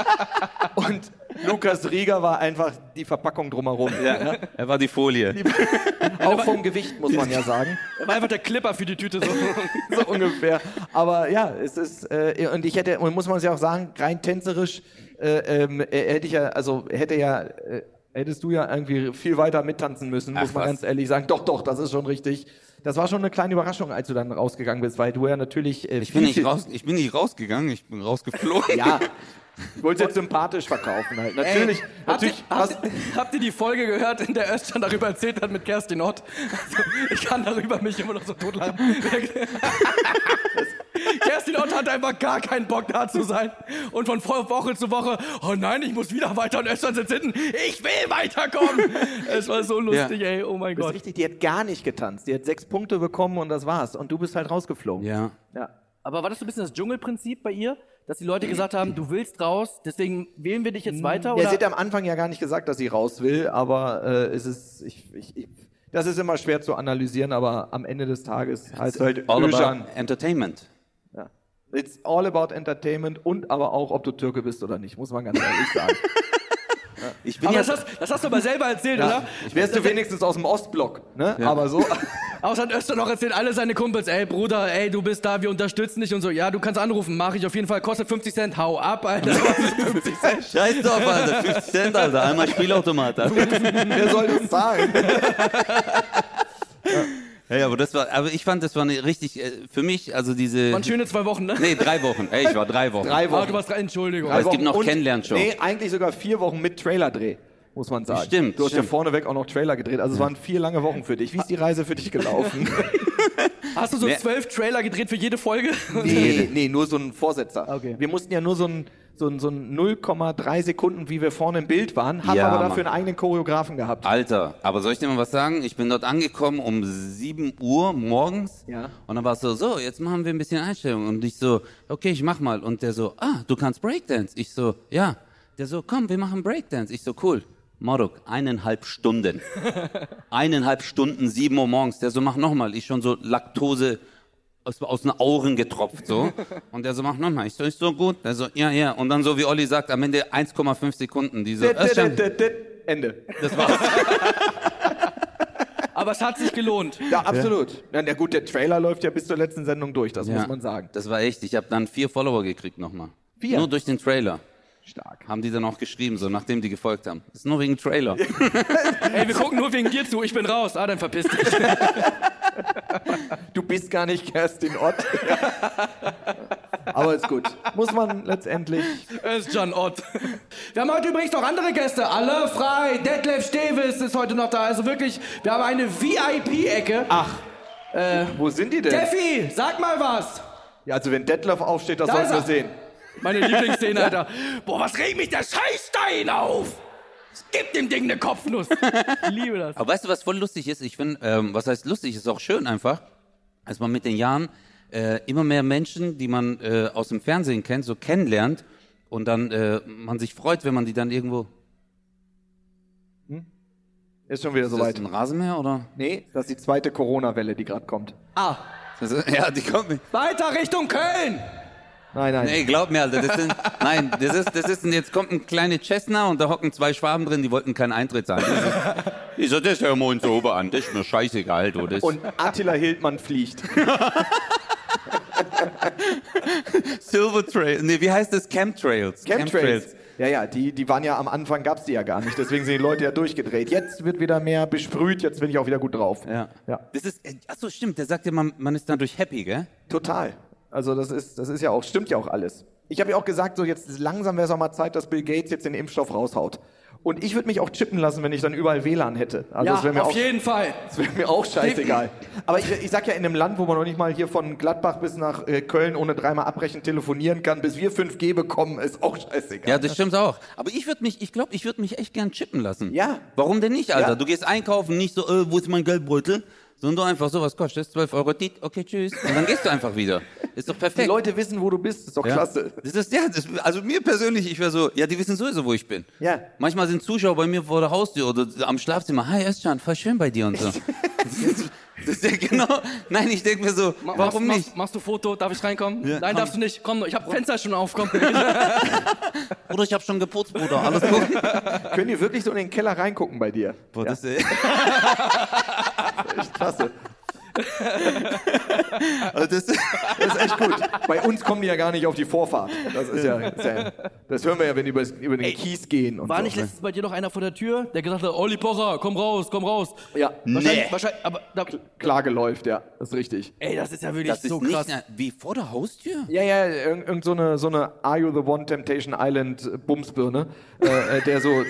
Und Lukas Rieger war einfach die Verpackung drumherum. ja, er war die Folie. Auch vom Gewicht, muss man ja sagen. er war einfach der Clipper für die Tüte. So. so ungefähr. Aber ja, es ist, äh, und ich hätte, und muss man sich auch sagen, rein tänzerisch äh, ähm, äh, hätte ich ja, also hätte ja, äh, hättest du ja irgendwie viel weiter mittanzen müssen, muss Ach, man was? ganz ehrlich sagen. Doch, doch, das ist schon richtig. Das war schon eine kleine Überraschung, als du dann rausgegangen bist, weil du ja natürlich. Äh, Ich bin, nicht raus, ich bin nicht rausgegangen, ich bin rausgeflogen. Ja. Ich wollte es jetzt sympathisch verkaufen halt. Natürlich, Habt ihr, natürlich. habt, was, ihr, habt ihr die Folge gehört, in der Özcan darüber erzählt hat mit Kerstin Ott? Also, ich kann darüber mich immer noch so totlachen. Kerstin Ott hat einfach gar keinen Bock da zu sein. Und von Wo- Woche zu Woche, oh nein, ich muss wieder weiter und Özcan sitzt hinten, ich will weiterkommen. Es war so lustig, ey, oh mein das ist Gott. richtig, die hat gar nicht getanzt. Die hat sechs Punkte bekommen und das war's. Und du bist halt rausgeflogen. Ja. ja. Aber war das so ein bisschen das Dschungelprinzip bei ihr? Dass die Leute gesagt haben, du willst raus, deswegen wählen wir dich jetzt weiter? Ja, Oder? sie hat am Anfang ja gar nicht gesagt, dass sie raus will, aber äh, es ist, ich, ich, ich, das ist immer schwer zu analysieren, aber am Ende des Tages heißt halt All Özcan. about entertainment. Ja. It's all about entertainment und aber auch, ob du Türke bist oder nicht, muss man ganz ehrlich sagen. Ich bin Aber ja, das hast, das hast du aber selber erzählt, ja. oder? Wärst du wenigstens aus dem Ostblock, ne? Aber so. Außer Öster noch erzählt, alle seine Kumpels, ey Bruder, ey, du bist da, wir unterstützen dich und so. Ja, du kannst anrufen, mache ich auf jeden Fall, kostet 50 Cent, hau ab, Alter. Kostet 50 Cent. Scheiß drauf, Alter. 50 Cent, Alter. Einmal Spielautomat. Alter. Wer soll das sagen? Hey, aber das war, aber ich fand, das war eine richtig, äh, für mich, also diese. Waren schöne zwei Wochen, ne? Nee, drei Wochen. Ey, ich war drei Wochen. Drei Ah, du Wochen. warst drei, Entschuldigung. Drei es gibt Wochen noch und- Kennenlernshow. Nee, eigentlich sogar vier Wochen mit Trailerdreh. Muss man sagen. Stimmt, Du hast ja vorneweg auch noch Trailer gedreht. Also es waren vier lange Wochen für dich. Wie ist die Reise für dich gelaufen? Hast du so Wer- zwölf Trailer gedreht für jede Folge? nee, nee, nur so ein Vorsetzer. Okay. Wir mussten ja nur so ein, so ein, so ein 0,3 Sekunden, wie wir vorne im Bild waren, haben Ja, aber dafür Mann. einen eigenen Choreografen gehabt. Alter, aber soll ich dir mal was sagen? Ich bin dort angekommen um 7 Uhr morgens. Ja. Und dann war es so, so, jetzt machen wir ein bisschen Einstellung. Und ich so, okay, ich mach mal. Und der so, ah, du kannst Breakdance. Ich so, ja. Der so, komm, wir machen Breakdance. Ich so, cool. Morok, eineinhalb Stunden. eineinhalb Stunden, 7 Uhr morgens. Der so, mach nochmal. Ich schon so Laktose aus, aus den Augen getropft, so. Und der so, mach nochmal. Ich so, ist so gut. Der so, ja, ja. Und dann so, wie Olli sagt, am Ende 1,5 Sekunden. Die so, Ende. das war's. Aber es hat sich gelohnt. Ja, absolut. Ja. Na gut, der Trailer läuft ja bis zur letzten Sendung durch, das Ja, muss man sagen. Das war echt. Ich habe dann vier Follower gekriegt nochmal. Vier? Nur durch den Trailer. Stark. Haben die dann auch geschrieben, so nachdem die gefolgt haben. Das ist nur wegen Trailer. Ey, wir gucken nur wegen dir zu. Ich bin raus. Ah, dann verpiss dich. Du bist gar nicht Kerstin Ott. Aber ist gut. Muss man letztendlich. Es ist John Ott. Wir haben heute übrigens noch andere Gäste. Alle frei. Detlef Stevis ist heute noch da. Also wirklich, wir haben eine VIP-Ecke. Ach. Wo sind die denn? Steffi, sag mal was. Ja, also wenn Detlef aufsteht, das Da sollten wir sehen. Meine Lieblingsszene, Alter. Boah, was regt mich der Scheißstein auf? Gib dem Ding eine Kopfnuss. Ich liebe das. Aber weißt du, was voll lustig ist? Ich finde, ähm, was heißt lustig, ist auch schön einfach, dass man mit den Jahren äh, immer mehr Menschen, die man äh, aus dem Fernsehen kennt, so kennenlernt und dann äh, man sich freut, wenn man die dann irgendwo. Ist schon wieder Ist das soweit. ein Rasenmäher oder? Nee, das ist die zweite Corona-Welle, die gerade kommt. Ah, Das ist, ja, die kommt nicht. weiter Richtung Köln. Nein, nein. Nee, glaub mir, Alter, das sind, nein, das ist, das ist, ein- jetzt kommt ein kleine Cessna und da hocken zwei Schwaben drin, die wollten keinen Eintritt ist- Ich so, das hören wir uns oben an, das ist mir scheißegal, du, das Und Attila Hildmann fliegt. Silver Trail, nee, wie heißt das? Chemtrails. Chemtrails. Ja, ja, die, die waren ja am Anfang, gab's die ja gar nicht. Deswegen sind die Leute ja durchgedreht. Jetzt wird wieder mehr besprüht, jetzt bin ich auch wieder gut drauf. Ja. Ja. Das ist, äh, ach so, stimmt, der sagt ja, man, man ist dadurch happy, gell? Total. Also das ist, das ist ja auch, stimmt ja auch alles. Ich habe ja auch gesagt, so jetzt langsam wäre es auch mal Zeit, dass Bill Gates jetzt den Impfstoff raushaut. Und ich würde mich auch chippen lassen, wenn ich dann überall WLAN hätte. Also mir auf auch, jeden Fall. das wäre mir auch scheißegal. Aber ich, ich sag ja, in einem Land, wo man noch nicht mal hier von Gladbach bis nach äh, Köln ohne dreimal abbrechen telefonieren kann, bis wir 5G bekommen, ist auch scheißegal. Ja, das stimmt auch. Aber ich würde mich, ich glaube, ich würde mich echt gern chippen lassen. Ja. Warum denn nicht, Alter? Ja. Du gehst einkaufen, nicht so, äh, wo ist mein Geldbeutel? Sondern einfach so, was kostet das? 12 Euro, Tit, okay, tschüss. Und dann gehst du einfach wieder. Ist doch Die perfekt. Leute wissen, wo du bist, ist doch Ja. klasse. Das ist, ja, das, also mir persönlich, ich wäre so, ja, die wissen sowieso, wo ich bin. Ja. Manchmal sind Zuschauer bei mir vor der Haustür oder am Schlafzimmer. Hi, Özcan, voll schön bei dir und so. ist, ist ja genau, nein, ich denke mir so, Ma- warum machst, nicht? Machst, machst du Foto? Darf ich reinkommen? Ja, Nein, komm. darfst du nicht. Komm, ich hab Fenster schon auf. Komm. Oder ich habe schon geputzt, Bruder, alles gut. Können die wirklich so in den Keller reingucken bei dir? Boah, das, äh, Echt klasse. also das, Das ist echt gut. Bei uns kommen die ja gar nicht auf die Vorfahrt. Das ist ja, ja das hören wir ja, wenn die über, über den Kies gehen und War so. nicht letztens bei dir noch einer vor der Tür, der gesagt hat, Olli Pocher, komm raus, komm raus. Ja, Wahrscheinlich, wahrscheinlich, aber da, Klage läuft, ja, das ist richtig. ey, das ist ja wirklich das ist so nicht krass. na, wie vor der Haustür. Ja, ja, irgend, irgend so, eine, so eine Are You the One Temptation Island äh, Bumsbirne, äh, äh, der so,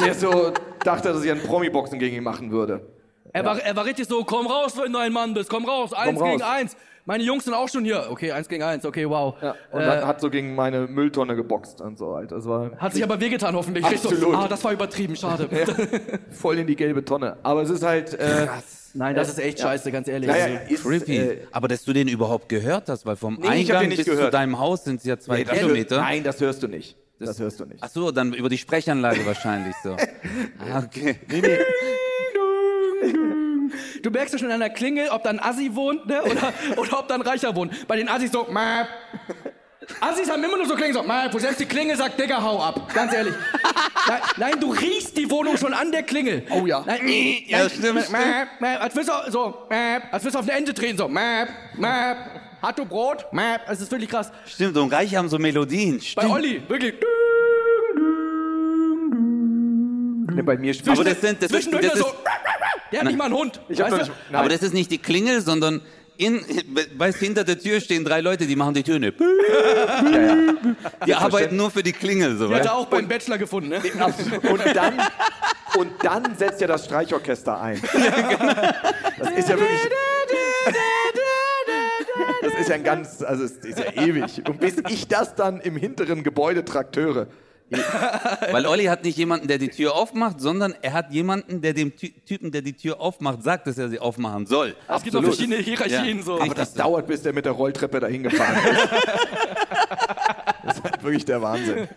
der so dachte, dass ich einen Promi-Boxen gegen ihn machen würde. Er, war, er war richtig so, komm raus, wenn du ein Mann bist, komm raus, eins raus. gegen eins. Meine Jungs sind auch schon hier. Okay, eins gegen eins, okay, wow. Ja, und äh, hat, so gegen meine Mülltonne geboxt und so halt. Das war hat sich aber wehgetan hoffentlich. Absolut. So, ah, das war übertrieben, schade. voll in die gelbe Tonne. Aber es ist halt. Äh, Nein, das ist echt scheiße, ganz ehrlich. ja, ja, Also, ist, Creepy. Äh, Aber dass du den überhaupt gehört hast, weil vom Nee, Eingang bis zu gehört. deinem Haus sind es ja zwei nee, das Kilometer. Hör, nein, das hörst du nicht. Das, hörst du nicht. Ach so, dann über die Sprechanlage wahrscheinlich so. Ah, okay. Du merkst ja schon an der Klingel, ob da ein Assi wohnt, ne? Oder, oder ob da ein Reicher wohnt. Bei den Assis so, Map. Assis haben immer nur so Klingen, so, Map. Wo selbst die Klingel sagt, Digga, hau ab. Ganz ehrlich. Nein, nein, du riechst die Wohnung schon an der Klingel. Oh ja. Nein, Ja, nein, stimmt. Map, Map. Als wirst du so. Als wirst du auf eine Ente drehen, so, Map, Map. Hat du Brot? Map. Es ist wirklich krass. Stimmt, und Reiche haben so Melodien. Bei Stimmt. Olli, wirklich. Nee, bei mir Aber das sind, das Zwischendurch das so, ist, der hat nicht mal einen Hund. Ich weißt nicht, aber das ist nicht die Klingel, sondern in, weißt du, hinter der Tür stehen drei Leute, die machen die Tür nicht. Die arbeiten nur für die Klingel, so, Die hat er auch beim Bachelor gefunden, ne? Und dann, und dann setzt ja das Streichorchester ein. Das ist ja wirklich. Das ist ja ein ganz, also es ist ja ewig. Und bis ich das dann im hinteren Gebäude trakteure. Weil Olli hat nicht jemanden, der die Tür aufmacht, sondern er hat jemanden, der dem Ty Typen, der die Tür aufmacht, sagt, dass er sie aufmachen soll. Es gibt noch verschiedene Hierarchien Ja. so. Aber das dauert, bis der mit der Rolltreppe dahin gefahren ist. Das ist halt wirklich der Wahnsinn.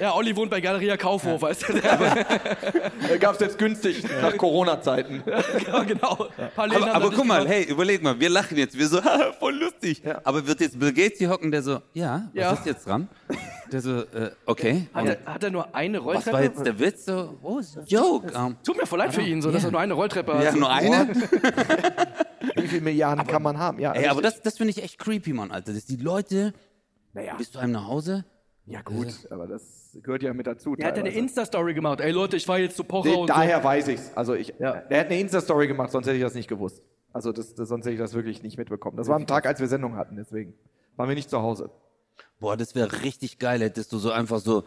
Ja, Olli wohnt bei Galeria Kaufhof, weißt du? Gab es jetzt günstig nach Corona-Zeiten. ja, genau. Aber, aber guck mal, hey, überleg mal, wir lachen jetzt, wir so, voll lustig. Ja. Aber wird jetzt Bill Gates hier hocken, der so, ja, was Ja. ist jetzt dran? Der so, äh, okay. Hat Und er, hat er nur eine was war Rolltreppe? jetzt der Witz? So, oh, ist ein Joke. Um, Tut mir voll leid für ihn, so, dass er nur eine Rolltreppe hat. ja, nur eine? Wie viele Milliarden kann man haben? Ja, Ey, aber das, das finde ich echt creepy, Mann, Alter. Dass die Leute, naja. bist du einem nach Hause? Ja gut, aber das gehört ja mit dazu. Er hat ja eine teilweise. Insta-Story gemacht. Ey Leute, ich fahr jetzt zu Pocher Nee, und daher weiß ich's. Also ich, Ja. der hat eine Insta-Story gemacht, sonst hätte ich das nicht gewusst. Also das, das, sonst hätte ich das wirklich nicht mitbekommen. Das war am Tag, als wir Sendung hatten, deswegen waren wir nicht zu Hause. Boah, das wäre richtig geil, hättest du so einfach so,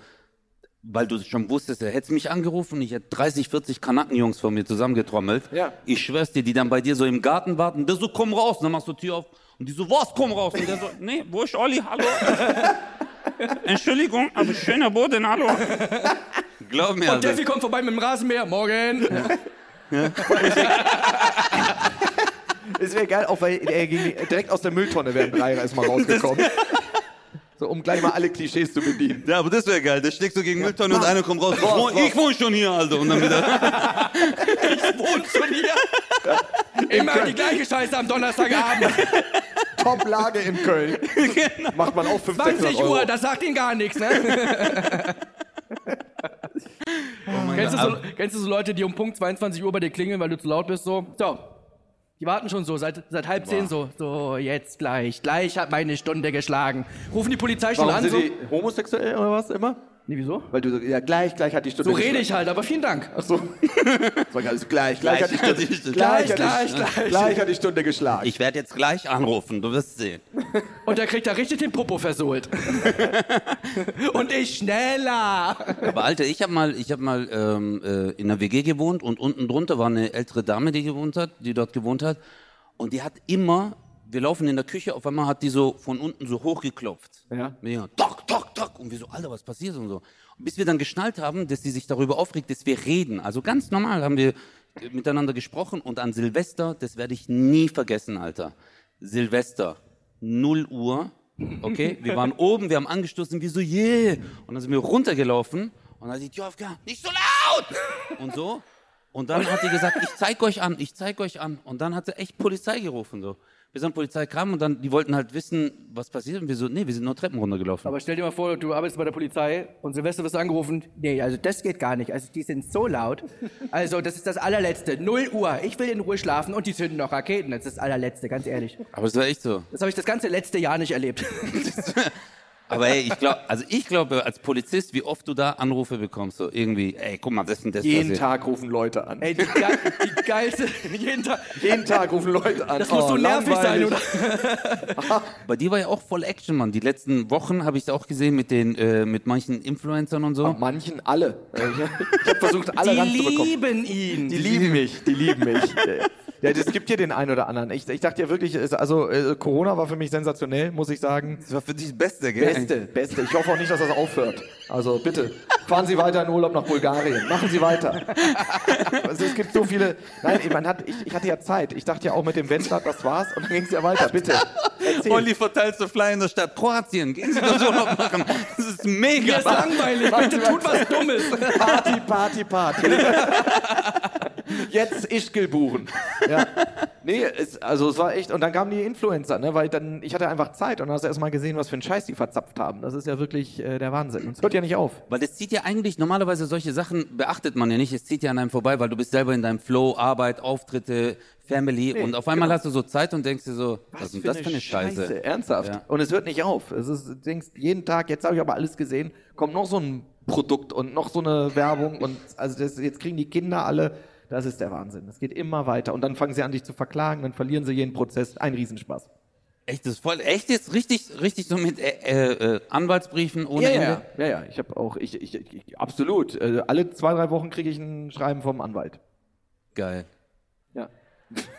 weil du schon wusstest, er hätte mich angerufen, ich hätte 30, 40 Kanackenjungs von mir zusammengetrommelt. Ja. Ich schwör's dir, die dann bei dir so im Garten warten, der so, komm raus, und dann machst du Tür auf und die so, was, komm raus? Und der so, nee, wo ist Olli, hallo? Entschuldigung, aber schöner Boden, hallo. Glaub mir, Und also. Kommt vorbei mit dem Rasenmäher. Morgen. Es wäre geil, auch weil er direkt aus der Mülltonne wären drei erstmal rausgekommen. So, um gleich mal alle Klischees zu bedienen. Ja, aber das wäre geil. Der schlägt so gegen Mülltonne und einer kommt raus. Ich wohne, ich wohne schon hier, Alter. Und dann wieder. Wohnt schon hier. Immer die gleiche Scheiße am Donnerstagabend. Top-Lage in Köln. Macht man auch 500, 20 600 Euro. Uhr, das sagt ihnen gar nichts, ne? kennst, du so, kennst du so Leute, die um Punkt 22 Uhr bei dir klingeln, weil du zu laut bist, so? So. Die warten schon so, seit, seit halb zehn so. So, jetzt gleich. Gleich hat meine Stunde geschlagen. Rufen die Polizei schon Warum an, sind so. die homosexuell oder was immer? Nee, wieso? Weil du so, ja gleich, gleich hat die Stunde So rede ich halt, aber vielen Dank. Ach so. Sag alles gleich, gleich, hat die Stunde, Gleich, gleich, gleich, hat die- gleich. gleich hat die Stunde geschlagen. Ich werde jetzt gleich anrufen, du wirst sehen. Und der kriegt da richtig den Popo versohlt. Und ich schneller. Aber Alter, ich habe mal, ich hab mal ähm, äh, in einer WG gewohnt und unten drunter war eine ältere Dame, die gewohnt hat, die dort gewohnt hat. Und die hat immer, wir laufen in der Küche, auf einmal hat die so von unten so hochgeklopft. Ja. Ja, tok, tok, tok. Und wir so, Alter, was passiert und so. Und bis wir dann geschnallt haben, dass sie sich darüber aufregt, dass wir reden. Also ganz normal haben wir miteinander gesprochen und an Silvester, das werde ich nie vergessen, Alter. Silvester, 0 Uhr, okay? Wir waren oben, wir haben angestoßen, wir so, yeah. Und dann sind wir runtergelaufen und dann Tür aufgegangen, nicht so laut! Und so. Und dann hat die gesagt, ich zeig euch an, ich zeig euch an. Und dann hat sie echt Polizei gerufen, so. Bis dann Polizei kam und dann, die wollten halt wissen, was passiert. Und wir so, nee, wir sind nur Treppen runtergelaufen. Aber stell dir mal vor, du arbeitest bei der Polizei und Silvester wirst du angerufen. Nee, also das geht gar nicht. Also die sind so laut. Also das ist das allerletzte. 0 Uhr. Ich will in Ruhe schlafen und die zünden noch Raketen. Das ist das allerletzte, ganz ehrlich. Aber es war echt so. Das habe ich das ganze letzte Jahr nicht erlebt. Aber ey, ich glaube, also ich glaube als Polizist, wie oft du da Anrufe bekommst, so irgendwie, ey, guck mal, das und das Jeden. Tag rufen Leute an. Ey, die, ge die geilste, jeden Tag. Jeden Tag rufen Leute an. Das muss so nervig sein, oder? Bei dir war ja auch voll Action, Mann. Die letzten Wochen habe ich es auch gesehen mit den, äh, mit manchen Influencern und so. Manchen alle. Ich habe versucht, alle Die ranzubekommen. lieben ihn. Die lieben mich, die lieben mich. Ja, das gibt hier den einen oder anderen. Ich, ich dachte ja wirklich, also äh, Corona war für mich sensationell, muss ich sagen. Das war für dich das Beste, gell? Beste, beste. Ich hoffe auch nicht, dass das aufhört. Also bitte, fahren Sie weiter in Urlaub nach Bulgarien. Machen Sie weiter. Also, es gibt so viele. Nein, man hat, ich, ich hatte ja Zeit. Ich dachte ja auch mit dem Wendler, das war's. Und dann ging es ja weiter. Bitte. Erzähl. Olli verteilt so Fly in der Stadt Kroatien. Gehen Sie das Urlaub machen. Das ist Mir mega. ist langweilig. Bitte tut was Dummes. Party, Party, Party. Jetzt Ischgl buchen. Ja. Nee, es, also es war echt, und dann kamen die Influencer, ne, weil dann, ich hatte einfach Zeit und dann hast du erst mal gesehen, was für einen Scheiß die verzapft haben. Das ist ja wirklich äh, der Wahnsinn. Und es hört ja nicht auf. Weil es zieht ja eigentlich, normalerweise solche Sachen beachtet man ja nicht, es zieht ja an einem vorbei, weil du bist selber in deinem Flow, Arbeit, Auftritte, Family und auf einmal hast du so Zeit und denkst dir so, was, ist denn das für eine Scheiße? Ernsthaft. Ja. Und es hört nicht auf. Es ist, du denkst jeden Tag, jetzt habe ich aber alles gesehen, kommt noch so ein Produkt und noch so eine Werbung und also das, jetzt kriegen die Kinder alle Das ist der Wahnsinn. Das geht immer weiter. Und dann fangen sie an, dich zu verklagen, dann verlieren sie jeden Prozess. Ein Riesenspaß. Echt, das ist voll, echt jetzt richtig, richtig so mit äh, äh, äh, Anwaltsbriefen ohne Ja, Ende? ja, ja, ja. Ich habe auch, ich, ich, ich, absolut. Äh, alle zwei, drei Wochen kriege ich ein Schreiben vom Anwalt. Geil.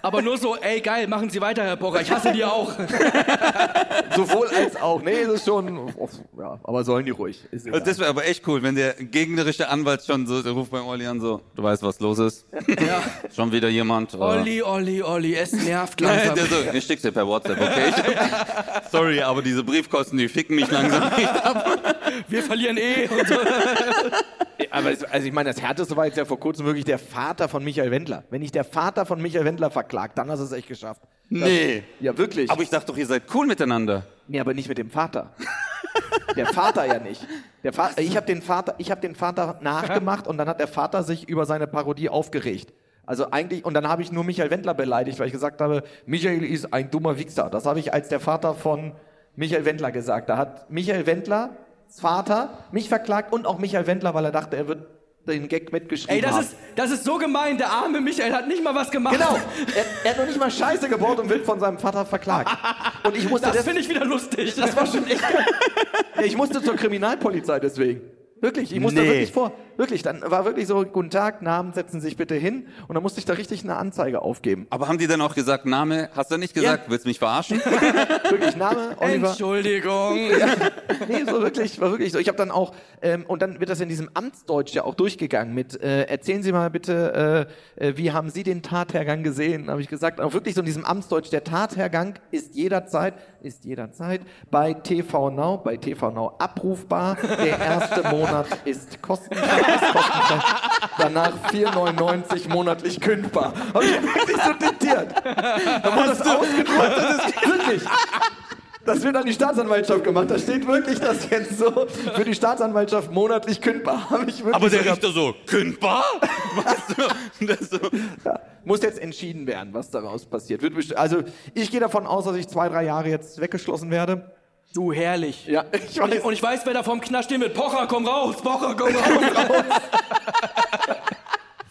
Aber nur so, ey, geil, machen Sie weiter, Herr Pocher, ich hasse die auch. Sowohl als auch. Nee, es ist schon, ja, aber sollen die ruhig. Also das wäre aber echt cool, wenn der gegnerische Anwalt schon so, der ruft beim Olli an so, du weißt, was los ist? Ja. Schon wieder jemand? oder? Olli, Olli, Olli, es nervt Nein, langsam. der so, ich schick's dir per WhatsApp, okay? Ich, sorry, aber diese Briefkosten, die ficken mich langsam nicht ab. Wir verlieren eh. Und so. Aber es, also ich meine, das Härteste war jetzt ja vor kurzem wirklich der Vater von Michael Wendler. Wenn ich der Vater von Michael Wendler verklagt, dann hast du es echt geschafft. Nee. Ja, wirklich. Aber ich dachte doch, ihr seid cool miteinander. nee, aber nicht mit dem Vater. Der Vater ja nicht. Der Va ich habe den Vater, ich habe den Vater nachgemacht und dann hat der Vater sich über seine Parodie aufgeregt. Also eigentlich und dann habe ich nur Michael Wendler beleidigt, weil ich gesagt habe, Michael ist ein dummer Wichser. Das habe ich als der Vater von Michael Wendler gesagt. Da hat Michael Wendler Vater mich verklagt und auch Michael Wendler, weil er dachte, er wird den Gag mitgeschrieben Ey, das haben. ist, das ist so gemein. Der arme Michael hat nicht mal was gemacht. Genau. Er, er hat noch nicht mal Scheiße gebaut und wird von seinem Vater verklagt. Und ich musste Das des- finde ich wieder lustig. das war schon echt Ich musste zur Kriminalpolizei deswegen. Wirklich, ich musste Nee. wirklich vor. Wirklich, dann war wirklich so, guten Tag, Namen, setzen Sie sich bitte hin. Und dann musste ich da richtig eine Anzeige aufgeben. Aber haben die dann auch gesagt, Name, hast du nicht gesagt, willst mich verarschen? Wirklich, Name, Oliver. Entschuldigung. Nee, so wirklich, war wirklich so. Ich habe dann auch, ähm, und dann wird das in diesem Amtsdeutsch ja auch durchgegangen mit, äh, erzählen Sie mal bitte, äh, äh, wie haben Sie den Tathergang gesehen? Habe ich gesagt, auch wirklich so in diesem Amtsdeutsch, der Tathergang ist jederzeit, ist jederzeit bei TV Now, bei TV Now abrufbar. Der erste Monat ist kostenfrei, ist kostenfrei. Danach 4,99 monatlich kündbar. Habe ich wirklich so diktiert. Da wurde das ausgedruckt, das ist wirklich. Das wird an die Staatsanwaltschaft gemacht. Da steht wirklich das jetzt so für die Staatsanwaltschaft monatlich kündbar. Aber der. Richter so, kündbar? Das so. ja, muss jetzt entschieden werden, was daraus passiert. Also ich gehe davon aus, dass ich zwei, drei Jahre jetzt weggeschlossen werde. Du, herrlich. Ja, ich Und weiß. ich, und ich weiß, wer da vorm Knast stehen wird. Pocher, komm raus. Pocher, komm raus.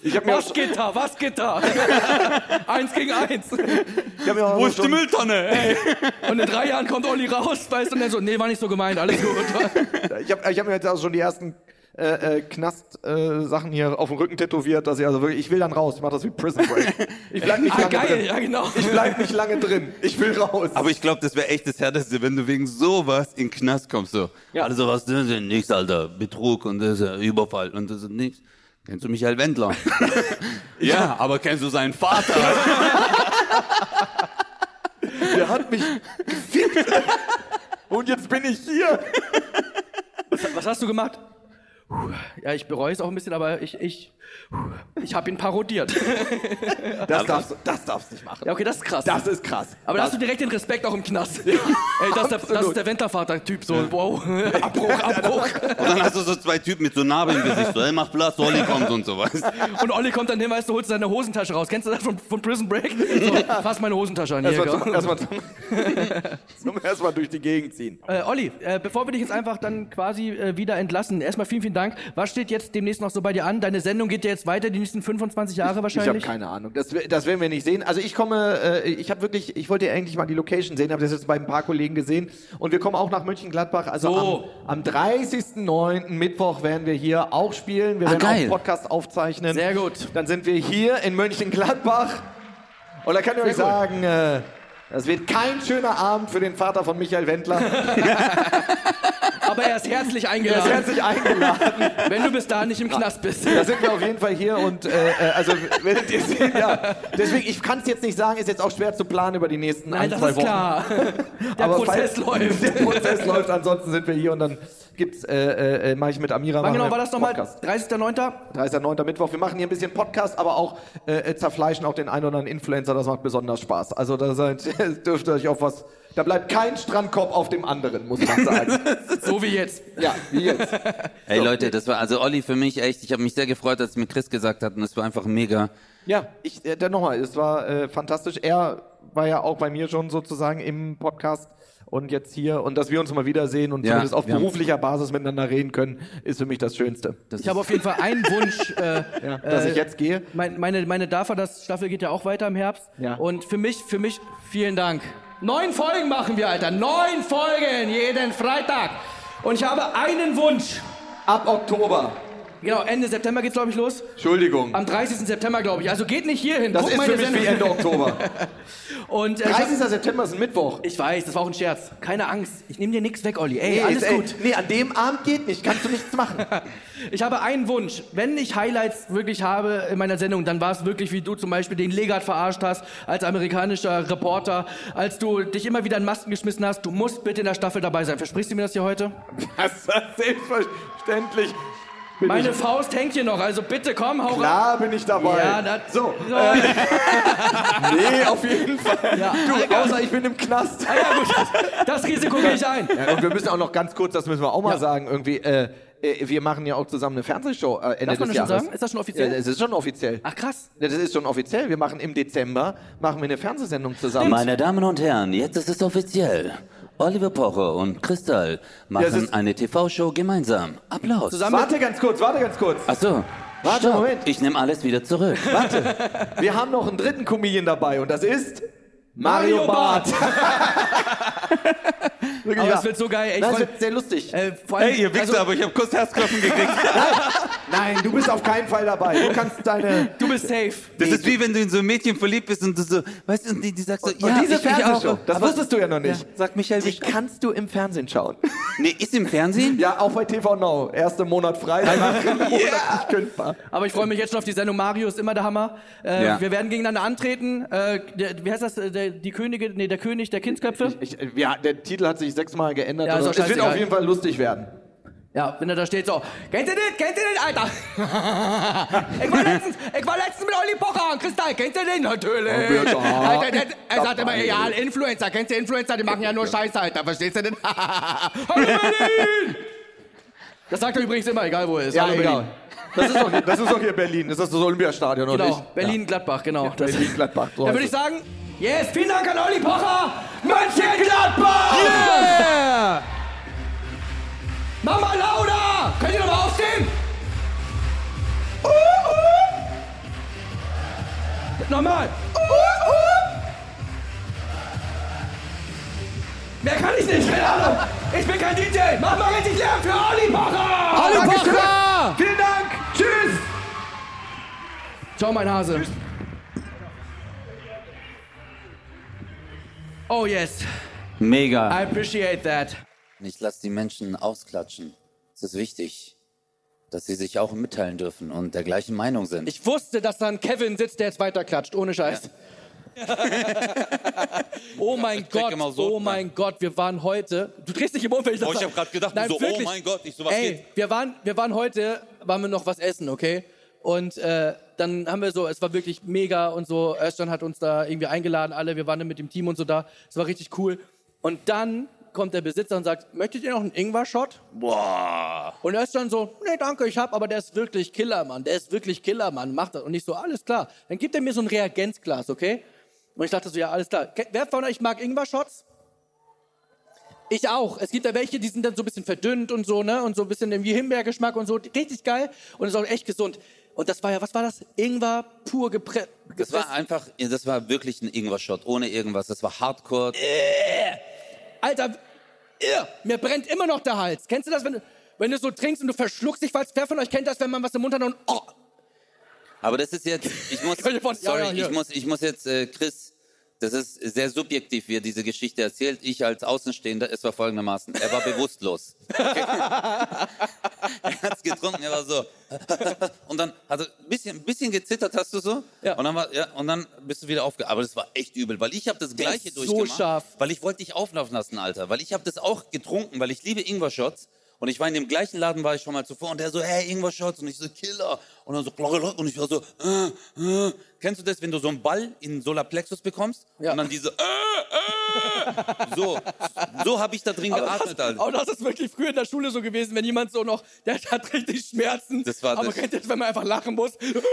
Ich habe mir, Was geht da? Was geht da? eins gegen eins. ich hab mir auch Wo ist die Mülltonne? Ey. Und in drei Jahren kommt Olli raus, weißt du, und dann so, nee, war nicht so gemeint, alles gut. ich hab, ich hab mir jetzt auch schon die ersten äh, äh, Knast-Sachen hier auf dem Rücken tätowiert, dass ich also wirklich, ich will dann raus. Ich mach das wie Prison Break. Ich bleib nicht Ah, lange geil, drin. ja genau. Ich bleib nicht lange drin. Ich will raus. Aber ich glaube, das wäre echt das Härteste, wenn du wegen sowas in den Knast kommst. So. Ja. Also was, das ist nichts, Alter. Betrug und das ist Überfall und das ist nichts. Kennst du Michael Wendler? ja, aber kennst du seinen Vater? Der hat mich gefickt. Und jetzt bin ich hier. Was hast du gemacht? Ja, ich bereue es auch ein bisschen, aber ich, ich, ich habe ihn parodiert. Das darfst, du- das darfst du nicht machen. Ja, okay, das ist krass. Das ist krass. aber da hast du direkt den Respekt auch im Knast. Ey, das ist der, das ist der Wendlervater-Typ, so, wow. Abbruch, Abbruch. Und dann hast du so zwei Typen mit so Narben im Gesicht. So, ey, mach Platz, Olli kommt und so was. Und Olli kommt dann hin, weißt du, holt seine Hosentasche raus. Kennst du das von, von Prison Break? So, fass meine Hosentasche an. Erstmal zum, erstmal zum, zum erstmal durch die Gegend ziehen. Äh, Olli, äh, bevor wir dich jetzt einfach dann quasi äh, wieder entlassen, erstmal vielen, vielen Dank. Was steht jetzt demnächst noch so bei dir an? Deine Sendung geht ja jetzt weiter, die nächsten 25 Jahre Ich habe wahrscheinlich. keine Ahnung. Das, das werden wir nicht sehen. Also ich komme, äh, ich habe wirklich, ich wollte ja eigentlich mal die Location sehen, habe das jetzt bei ein paar Kollegen gesehen. Und wir kommen auch nach Mönchengladbach. Also So. am, am 30.09. Mittwoch werden wir hier auch spielen. Wir Ah, werden auch geil. einen Podcast aufzeichnen. Sehr gut. Dann sind wir hier in Mönchengladbach. Und da kann ich euch cool. sagen, äh, das wird kein schöner Abend für den Vater von Michael Wendler. Aber er ist herzlich Er ist eingeladen, herzlich eingeladen. wenn du bis dahin nicht im Knast bist. Da sind wir auf jeden Fall hier und äh, äh, also werdet ihr sehen, ja. Deswegen, ich kann es jetzt nicht sagen, ist jetzt auch schwer zu planen über die nächsten Nein, ein, das zwei ist Wochen. klar. Der Aber Prozess läuft. Der Prozess läuft, ansonsten sind wir hier und dann gibt's, äh, äh, mache ich mit Amira Wann machen genau wir war das nochmal? Podcast. 30.09.? 30.09. Mittwoch. Wir machen hier ein bisschen Podcast, aber auch äh, äh, zerfleischen auch den einen oder anderen Influencer. Das macht besonders Spaß. Also da seid, dürft ihr euch auf was. Da bleibt kein Strandkorb auf dem anderen, muss man sagen. So wie jetzt. ja, wie jetzt. Ey Leute, das war also Olli für mich echt, ich habe mich sehr gefreut, als mir Chris gesagt hat und es war einfach mega. Ja, ich, äh, dann nochmal, es war äh, fantastisch. Er war ja auch bei mir schon sozusagen im Podcast und jetzt hier und dass wir uns mal wiedersehen und Ja, zumindest auf beruflicher Basis miteinander reden können, ist für mich das Schönste. Das Ich habe auf jeden Fall einen Wunsch. Äh, Ja, dass äh, ich jetzt gehe. Mein, meine, meine Dafa, das Staffel geht ja auch weiter im Herbst. Ja. Und für mich, für mich, vielen Dank. Neun Folgen machen wir, Alter. Neun Folgen jeden Freitag. Und ich habe einen Wunsch. Ab Oktober. Genau, Ende September geht's, glaube ich, los. Entschuldigung. Am 30. September, glaube ich. Also geht nicht hier hin. Das Guckt ist für mich Sendung. wie Ende Oktober. Und, äh, ich, 30. September ist ein Mittwoch. ich weiß, das war auch ein Scherz. Keine Angst. Ich nehme dir nichts weg, Olli. Ey, Nee, alles ist- ey, gut. Nee, an dem Abend geht nicht. Kannst du nichts machen. Ich habe einen Wunsch. Wenn ich Highlights wirklich habe in meiner Sendung, dann war es wirklich, wie du zum Beispiel den Legat verarscht hast, als amerikanischer Reporter, als du dich immer wieder in Masken geschmissen hast. Du musst bitte in der Staffel dabei sein. Versprichst du mir das hier heute? Das ist selbstverständlich. Bin Meine ich, Faust hängt hier noch, also bitte komm, hau rein. klar bin ich dabei. Ja, das- so, So. äh, nee, auf jeden Fall. Ja. Du, außer ich bin im Knast. Ah, ja, gut, das Risiko gehe ich ein. Ja, und wir müssen auch noch ganz kurz, das müssen wir auch mal Ja. sagen, irgendwie, äh, äh, wir machen ja auch zusammen eine Fernsehshow äh, Ende Darf man des das schon Jahres. sagen? Ist das schon offiziell? Ja, es ist schon offiziell. Ach krass. Ja, Das ist schon offiziell. Wir machen im Dezember machen wir eine Fernsehsendung zusammen. Meine Damen und Herren, jetzt ist es offiziell. Oliver Pocher und Kristall machen Ja, eine TV-Show gemeinsam. Applaus. Zusammen- Warte ganz kurz, warte ganz kurz. Ach so. Warte, Stopp. Moment. Ich nehme alles wieder zurück. Warte. Wir haben noch einen dritten Comedian dabei und das ist Mario, Mario Barth. Wirklich, Aber ja. es wird so geil. Ey, ich Das wird sehr lustig. äh, allem, also, aber ich habe kurz Herzklopfen gekriegt. Nein, du bist auf keinen Fall dabei. Du kannst deine. du bist safe. Das ist wie wenn du in so ein Mädchen verliebt bist und du so, weißt du, und die, die sagt so, Und ja, diese ich, ich Fernsehshow, auch. das Aber- wusstest du ja noch nicht. Sagt Michael Die kannst du im Fernsehen schauen. Nee, ist im Fernsehen? Ja, auch bei TV Now. Erster Monat frei, danach Monat nicht kündbar. Aber ich freue mich jetzt schon auf die Sendung. Mario ist immer der Hammer. Äh, Ja. Wir werden gegeneinander antreten. Äh, der, wie heißt das? Äh, Der, die Könige, nee, der König der Kindsköpfe. Ich, ja, der Titel hat sich sechsmal geändert. Ja, oder- es wird auf jeden Fall lustig werden. Ja, wenn er da steht so, kennt ihr den, kennt ihr den, Alter? ich, war letztens, ich war letztens mit Olli Pocher und Kristall, kennt ihr den? Natürlich. da Alter, der, er sagt immer, ja, Influencer, kennst du Influencer, die machen ja nur Scheiße, Alter, verstehst du? Hallo Berlin! Das sagt er übrigens immer, egal wo er ist. Ja, Hallo egal. Berlin. Das ist, doch, das ist doch hier Berlin. Das ist das Olympiastadion, oder Genau, nicht? Berlin-Gladbach, genau. Das- Berlin-Gladbach. So heißt würde ich sagen, yes, vielen Dank an Olli Pocher, Mönchengladbach! Yeah! Mama Lauda! Könnt ihr noch mal aufstehen? Nochmal! Mehr kann ich nicht, keine Ahnung! Ich bin kein DJ! Mach mal richtig Lärm für Olli Pocher! Olli Pocher! Vielen Dank! Tschüss! Ciao, mein Hase. Oh yes, I Mega. appreciate that. Ich lasse die Menschen ausklatschen. Es ist wichtig, dass sie sich auch mitteilen dürfen und der gleichen Meinung sind. Ich wusste, dass da ein Kevin sitzt, der jetzt weiterklatscht, ohne Scheiß. oh mein Gott, so. oh mein Gott, wir waren heute. Du drehst dich im Umfeld. ich Oh, ich sag- hab grad gedacht, Nein, so, oh mein Gott, ich so, was Ey, geht? wir waren, wir waren heute, waren wir noch was essen, okay? Und äh, dann haben wir so, es war wirklich mega und so. Özcan hat uns da irgendwie eingeladen, alle, wir waren dann mit dem Team und so da. Es war richtig cool. Und dann kommt der Besitzer und sagt, möchtet ihr noch einen Ingwer-Shot? Boah. Und dann so, nee, danke, ich hab, aber der ist wirklich Killer, Mann. Der ist wirklich Killer, Mann. Macht das. Und ich so, alles klar. Dann gibt er mir so ein Reagenzglas, okay? Und ich dachte so, ja, alles klar. Wer von euch mag Ingwer-Shots? Ich auch. Es gibt ja welche, die sind dann so ein bisschen verdünnt und so, ne? Und so ein bisschen irgendwie Himbeergeschmack und so. Richtig geil. Und ist auch echt gesund. Und das war ja, was war das? Ingwer pur gepresst. Das war einfach, das war wirklich ein Ingwer-Shot, ohne irgendwas. Das war Hardcore. Alter, irr, mir brennt immer noch der Hals. Kennst du das, wenn du, wenn du so trinkst und du verschluckst dich, falls wer von euch kennt das, wenn man was im Mund hat und oh, Aber das ist jetzt, ich muss, sorry, ich muss, ich muss jetzt, äh, Chris, das ist sehr subjektiv, wie er diese Geschichte erzählt. Ich als Außenstehender, es war folgendermaßen, er war bewusstlos. Okay. er hat's getrunken, er war so. Und dann hat er ein bisschen, ein bisschen gezittert, hast du so? Ja. Und dann war, ja, und dann bist du wieder aufge... Aber das war echt übel, weil ich habe das Gleiche ist so durchgemacht. scharf. Weil ich wollte dich auflaufen lassen, Alter. Weil ich habe das auch getrunken, weil ich liebe Ingwer-Shots. Und ich war in dem gleichen Laden, war ich schon mal zuvor. Und der so, hey, Ingwer-Shots. Und ich so, Killer. Und dann so, und ich war so, äh, äh. Kennst du das, wenn du so einen Ball in Solarplexus bekommst? Ja. Und dann diese, äh, äh. So, so habe ich da drin Aber geatmet, das, Alter. aber das ist wirklich früher in der Schule so gewesen, wenn jemand so noch, der hat richtig Schmerzen. Das war aber das- kennt ihr das, wenn man einfach lachen muss? Luft.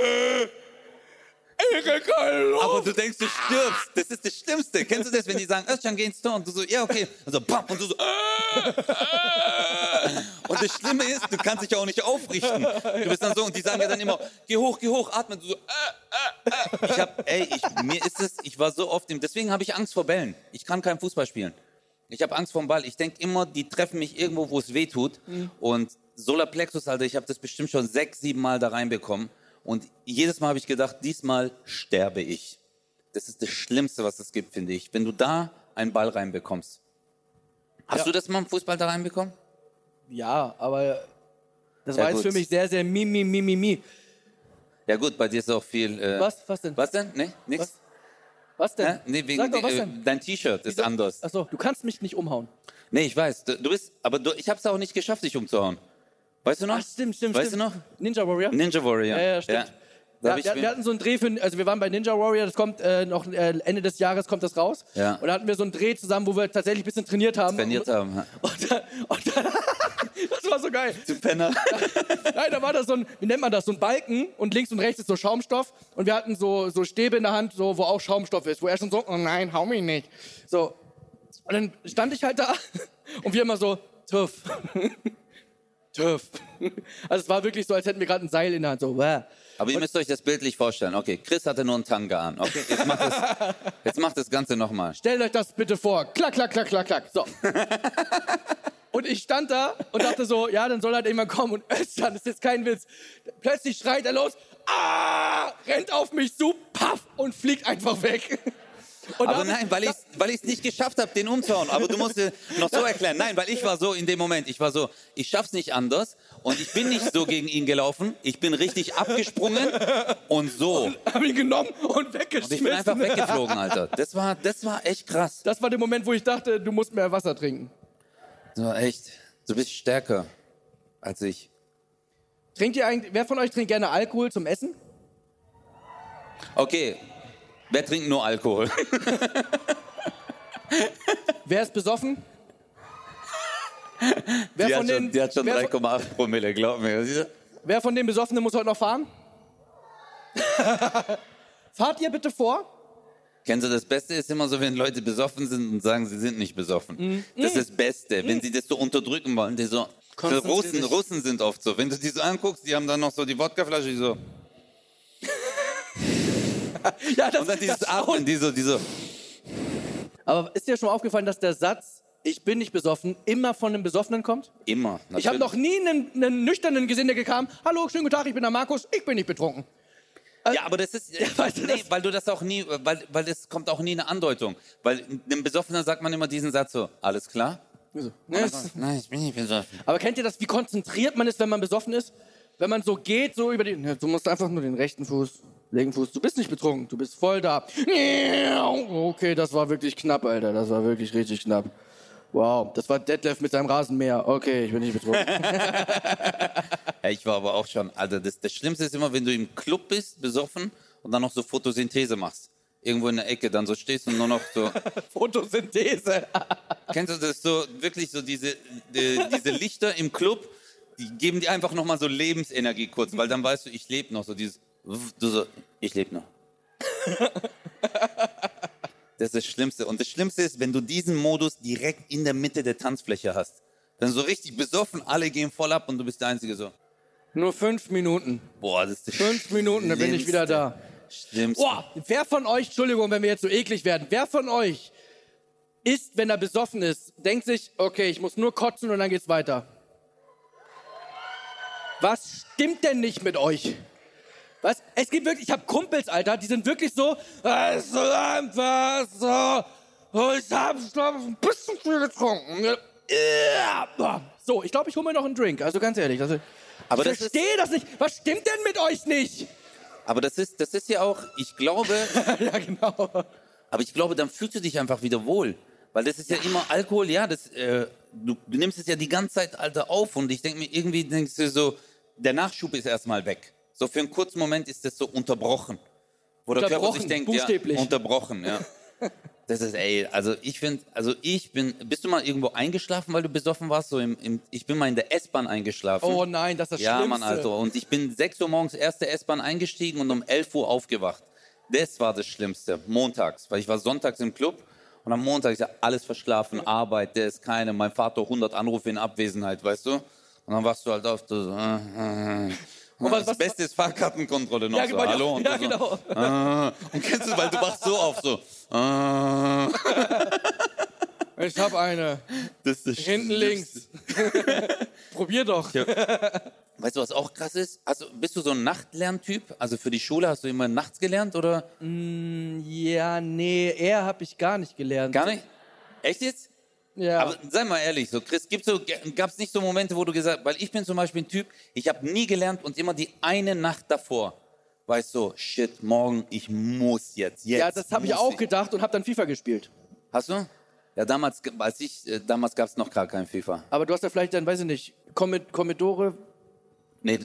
Aber du denkst, du stirbst. Das ist das Schlimmste. Kennst du das, wenn die sagen, Özcan, geh ins Tor? Und du so, ja, okay. Und so, bam, und du so, äh. Und das Schlimme ist, du kannst dich auch nicht aufrichten. Du bist dann so, und die sagen ja dann immer, geh hoch, geh hoch, atme. Und du so, äh, äh. Ich hab, ey, ich, mir ist es, ich war so oft im, deswegen habe ich Angst vor Bällen. Ich kann kein Fußball spielen. Ich habe Angst vor dem Ball. Ich denke immer, die treffen mich irgendwo, wo es weh tut. Und Solarplexus, Alter, ich habe das bestimmt schon sechs, sieben Mal da reinbekommen. Und jedes Mal habe ich gedacht, diesmal sterbe ich. Das ist das Schlimmste, was es gibt, finde ich. Wenn du da einen Ball reinbekommst. Hast Ja. du das mal im Fußball da reinbekommen? Ja, aber das Ja, war jetzt gut. für mich sehr, sehr mi, mi, mi, mi, mi. Ja gut, bei dir ist auch viel... Äh, Was? Was denn? Was denn? Nee, nix? Was? Was denn? Hä? Nee, wegen Sag doch, was äh, denn? dein T-Shirt ist anders. Achso, du kannst mich nicht umhauen. Nee, ich weiß. Du, du bist, aber du, ich habe es auch nicht geschafft, dich umzuhauen. Weißt du noch? Ach, stimmt, stimmt, Weißt stimmt. du noch? Ninja Warrior? Ninja Warrior. Ja, ja, stimmt. Da Ja, ich wir, wir hatten so einen Dreh für, also wir waren bei Ninja Warrior, das kommt äh, noch äh, Ende des Jahres kommt das raus. Ja. Und da hatten wir so einen Dreh zusammen, wo wir tatsächlich ein bisschen trainiert haben. trainiert haben. ja. Und, und dann, das war so geil. Du Penner. Nein, da war das so ein, wie nennt man das, so ein Balken und links und rechts ist so Schaumstoff und wir hatten so, so Stäbe in der Hand, so, wo auch Schaumstoff ist, wo er schon so, oh nein, hau mich nicht. So. Und dann stand ich halt da und wir immer so, tuff. Tuff. Also es war wirklich so, als hätten wir gerade ein Seil in der Hand, so, wow. Aber ihr müsst euch das bildlich vorstellen. Okay, Chris hatte nur einen Tanga an. Okay, jetzt macht das, jetzt macht das Ganze nochmal. Stellt euch das bitte vor. Klack, klack, klack, klack, klack. So. Und ich stand da und dachte so, ja, dann soll halt irgendwann kommen. Und Özcan, das ist jetzt kein Witz. Plötzlich schreit er los, ah, rennt auf mich zu, paff, und fliegt einfach weg. Und Aber nein, weil ich weil ich es nicht geschafft habe, den umzuhauen. Aber du musst noch so erklären. Nein, weil ich war so in dem Moment. Ich war so, ich schaff's nicht anders. Und ich bin nicht so gegen ihn gelaufen. Ich bin richtig abgesprungen und so. hab ihn genommen und Und weggeschmissen. ich bin einfach weggeflogen, Alter. Das war, das war echt krass. Das war der Moment, wo ich dachte, du musst mehr Wasser trinken. So, echt. Du bist stärker als ich. Trinkt ihr eigentlich, wer von euch trinkt gerne Alkohol zum Essen? Okay. Wer trinkt nur Alkohol? Wer ist besoffen? Wer Die von hat schon, den, die hat schon wer, von, 3,8 Promille, glaub mir. wer von den Besoffenen muss heute noch fahren? Fahrt ihr bitte vor? Kennst du, das Beste ist immer so, wenn Leute besoffen sind und sagen, sie sind nicht besoffen. Mhm. Das ist das Beste. Wenn sie das so unterdrücken wollen, die so, Russen. Russen sind oft so. Wenn du die so anguckst, die haben dann noch so die Wodkaflasche, die so. Ja, das, Und dann dieses das Atmen, die so, die so. Aber ist dir schon mal aufgefallen, dass der Satz, ich bin nicht besoffen, immer von einem Besoffenen kommt? Immer. Ich habe natürlich. noch nie einen, einen nüchternen gesehen, der kam, hallo, schönen guten Tag, ich bin der Markus, ich bin nicht betrunken. Ja, aber das ist, weißt du, nee, das- weil du das auch nie, weil, weil das kommt auch nie eine Andeutung. Weil einem Besoffenen sagt man immer diesen Satz so, alles klar? Ne, es- Nein, ich bin nicht besoffen. Aber kennt ihr das, wie konzentriert man ist, wenn man besoffen ist? Wenn man so geht, so über den, Ja, du musst einfach nur den rechten Fuß, linken Fuß, du bist nicht betrunken, du bist voll da. Okay, das war wirklich knapp, Alter, das war wirklich richtig knapp. Wow, das war Detlef mit seinem Rasenmäher. Okay, ich bin nicht betrunken. Ich war aber auch schon, also das, das Schlimmste ist immer, wenn du im Club bist, besoffen und dann noch so Photosynthese machst. Irgendwo in der Ecke, dann so stehst und nur noch so, Photosynthese. kennst du das so, wirklich so diese, die, diese Lichter im Club, die geben dir einfach nochmal so Lebensenergie kurz, weil dann weißt du, ich lebe noch, so dieses, du so, ich lebe noch. Das ist das Schlimmste. Und das Schlimmste ist, wenn du diesen Modus direkt in der Mitte der Tanzfläche hast. Dann so richtig besoffen, alle gehen voll ab und du bist der Einzige so. Nur fünf Minuten. Boah, das ist das Fünf Minuten, dann bin ich wieder da. Schlimmste. Boah, wer von euch, Entschuldigung, wenn wir jetzt so eklig werden, wer von euch ist, wenn er besoffen ist, denkt sich, okay, ich muss nur kotzen und dann geht's weiter. Was stimmt denn nicht mit euch? Was? Es gibt wirklich, ich habe Kumpels, Alter, die sind wirklich so, es ist einfach so, ich hab glaub, ich, ein bisschen viel getrunken. Ja. So, ich glaube, ich hole mir noch einen Drink, also ganz ehrlich. Also, Aber ich das verstehe das nicht. Was stimmt denn mit euch nicht? Aber das ist, das ist ja auch, ich glaube, ja, genau. aber ich glaube, dann fühlst du dich einfach wieder wohl. Weil das ist ja, immer Alkohol, ja, das, äh, du, du nimmst es ja die ganze Zeit, Alter, auf und ich denke mir, irgendwie denkst du so, der Nachschub ist erstmal weg. So für einen kurzen Moment ist das so unterbrochen. Wo der Körper sich denkt, buchstäblich. ja, unterbrochen, ja. Das ist, ey, also ich finde, also ich bin, bist du mal irgendwo eingeschlafen, weil du besoffen warst? So im, im, ich bin mal in der S-Bahn eingeschlafen. Oh nein, das ist das Ja, Schlimmste. Mann, also. Und ich bin 6 Uhr morgens erste S-Bahn eingestiegen und um 11 Uhr aufgewacht. Das war das Schlimmste. Montags, weil ich war sonntags im Club und am Montag ist ja alles verschlafen, Arbeit, der ist keine, mein Vater 100 Anrufe in Abwesenheit, weißt du? Und dann wachst du halt auf, du so, äh, äh. Und was- das Beste ist Fahrkartenkontrolle noch Ja, so, genau, hallo? Und ja, du so, genau. äh. Und kennst du, weil du wachst so auf, so, äh. Ich hab eine. Das ist Hinten links. Probier doch. Weißt du, was auch krass ist? Also, bist du so ein Nachtlerntyp? Also für die Schule hast du immer nachts gelernt oder Ja, nee, er hab ich gar nicht gelernt. gar nicht? Echt jetzt? Ja. Aber sei mal ehrlich, so Chris, so, gab es nicht so Momente, wo du gesagt, weil ich bin zum Beispiel ein Typ, ich habe nie gelernt und immer die eine Nacht davor, weißt du, shit, morgen, ich muss jetzt, jetzt. ja, das habe ich auch gedacht und hab dann FIFA gespielt. Hast du? Ja, damals, als ich, äh, damals gab es noch gar kein FIFA. Aber du hast ja vielleicht dann, weiß ich nicht, Commod- Commodore, Nee,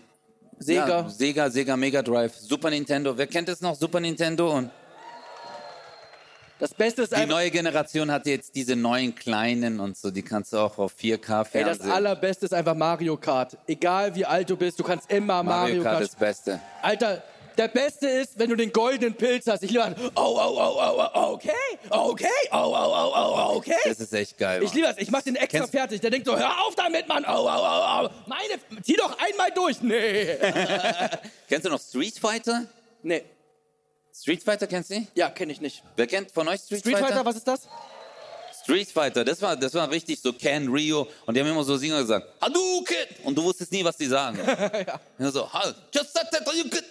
Sega. Ja, Sega, Sega Mega Drive, Super Nintendo. Wer kennt es noch? Super Nintendo und Das Beste ist die einfach, neue Generation hat jetzt diese neuen kleinen und so, die kannst du auch auf 4K ey, das Fernsehen. allerbeste ist einfach Mario Kart. Egal wie alt du bist, du kannst immer Mario, Mario Kart Kart. ist das Beste. Alter, der Beste ist, wenn du den goldenen Pilz hast. Ich liebe an, oh, oh, oh, oh, oh, okay, okay, oh, oh, oh, oh, okay. Das ist echt geil. Ich Mann. liebe das. Ich mach den extra Kennst- fertig. Der denkt so, hör auf damit, Mann. Oh, oh, oh, oh. Meine, zieh doch einmal durch. Nee. Kennst du noch Street Fighter? nee. Street Fighter kennst du? nicht? Ja, kenne ich nicht. Wer kennt von euch Street, Street Fighter, was ist das? Street Fighter, das war, das war richtig so Ken Rio und die haben immer so Singer gesagt, Hadouken! Und du wusstest nie, was die sagen. ja. Und so, "Ha, just that, that, Hadouken!"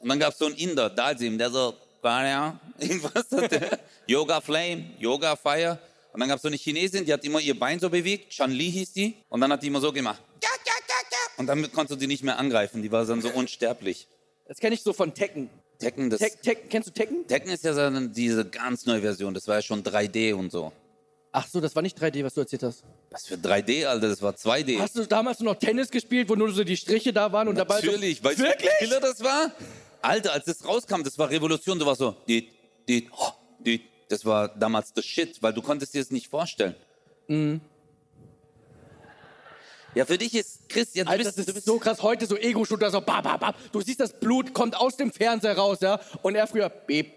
Und dann gab es so einen Inder, Dalsim, der so, ja, irgendwas hat der, Yoga Flame, Yoga Fire. Und dann gab es so eine Chinesin, die hat immer ihr Bein so bewegt, Chan Li hieß die, und dann hat die immer so gemacht. "Ja, ja, ja, ja." Und damit konntest du die nicht mehr angreifen, die war dann so unsterblich. Das kenne ich so von Tekken. Tekken, das, Tek, Tek, kennst du Tekken? Tekken ist ja so diese ganz neue Version, das war ja schon 3D und so. Ach so, das war nicht 3D, was du erzählt hast. Was für 3D, Alter, das war 2D. Hast du damals noch Tennis gespielt, wo nur so die Striche da waren und dabei Natürlich, so, weißt du, wie? Killer das war? Alter, als das rauskam, das war Revolution, du warst so, dit, dit, oh, dit. das war damals the shit, weil du konntest dir das nicht vorstellen. Mhm. Ja, für dich ist, Chris, ja, du Alter, bist, das du ist so krass. Heute so Ego-Shooter, so bam, bam, bam. Du siehst, das Blut kommt aus dem Fernseher raus, ja. Und er früher, beep,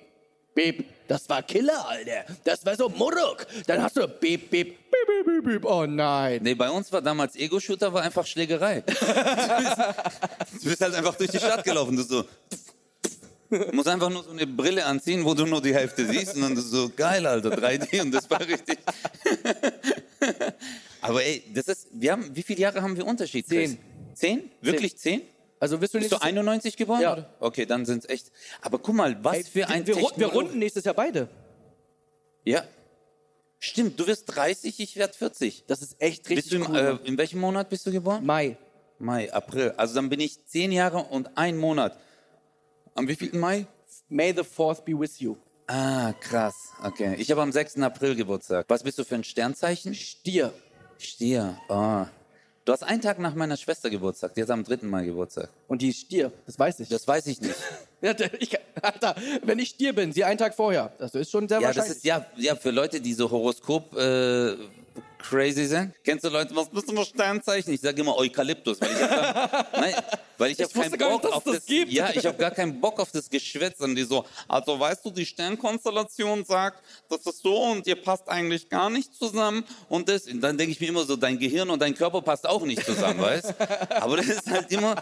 beep. Das war Killer, Alter. Das war so Muruk. Dann hast du beep, beep, beep, beep, beep, beep. Oh nein. Nee, bei uns war damals Ego-Shooter, war einfach Schlägerei. du, bist, du bist halt einfach durch die Stadt gelaufen, du so. Du musst einfach nur so eine Brille anziehen, wo du nur die Hälfte siehst und dann so, geil, Alter, 3D und das war richtig. Aber ey, das ist, wir haben, wie viele Jahre haben wir Unterschied? Chris? Zehn. Zehn? Wirklich zehn? Also wirst du Bist du nächstes 91 geboren? Ja. Oder? Okay, dann sind's echt. Aber guck mal, was Ey, für ein wir, wir, runden nächstes Jahr beide. Ja. Stimmt, du wirst 30, ich werde 40. Das ist echt richtig Bist du im, cool. äh, in welchem Monat bist du geboren? Mai. Mai, April. Also dann bin ich zehn Jahre und ein Monat. Am wievielten Mai? May the fourth be with you. Ah, krass. Okay. Ich habe am 6. April Geburtstag. Was bist du für ein Sternzeichen? Stier. Stier. Oh. Du hast einen Tag nach meiner Schwester Geburtstag. Die hat am 3. Mai Geburtstag. Und die ist Stier. Das weiß ich. Das weiß ich nicht. Ja, ich, Alter, wenn ich Stier bin, sie einen Tag vorher. Das ist schon sehr Ja, das wahrscheinlich. ist ja, ja für Leute, die so Horoskop äh, crazy sind. Kennst du Leute, was bist du für Sternzeichen? Ich sage immer Eukalyptus, weil ich hab, nein, weil ich, Ich hab keinen nicht, Bock es auf das das gibt. Ja, ich habe gar keinen Bock auf das Geschwätz und die so, also weißt du, die Sternkonstellation sagt, das ist so und ihr passt eigentlich gar nicht zusammen und das und dann denke ich mir immer so, dein Gehirn und dein Körper passt auch nicht zusammen, weißt? Aber das ist halt immer,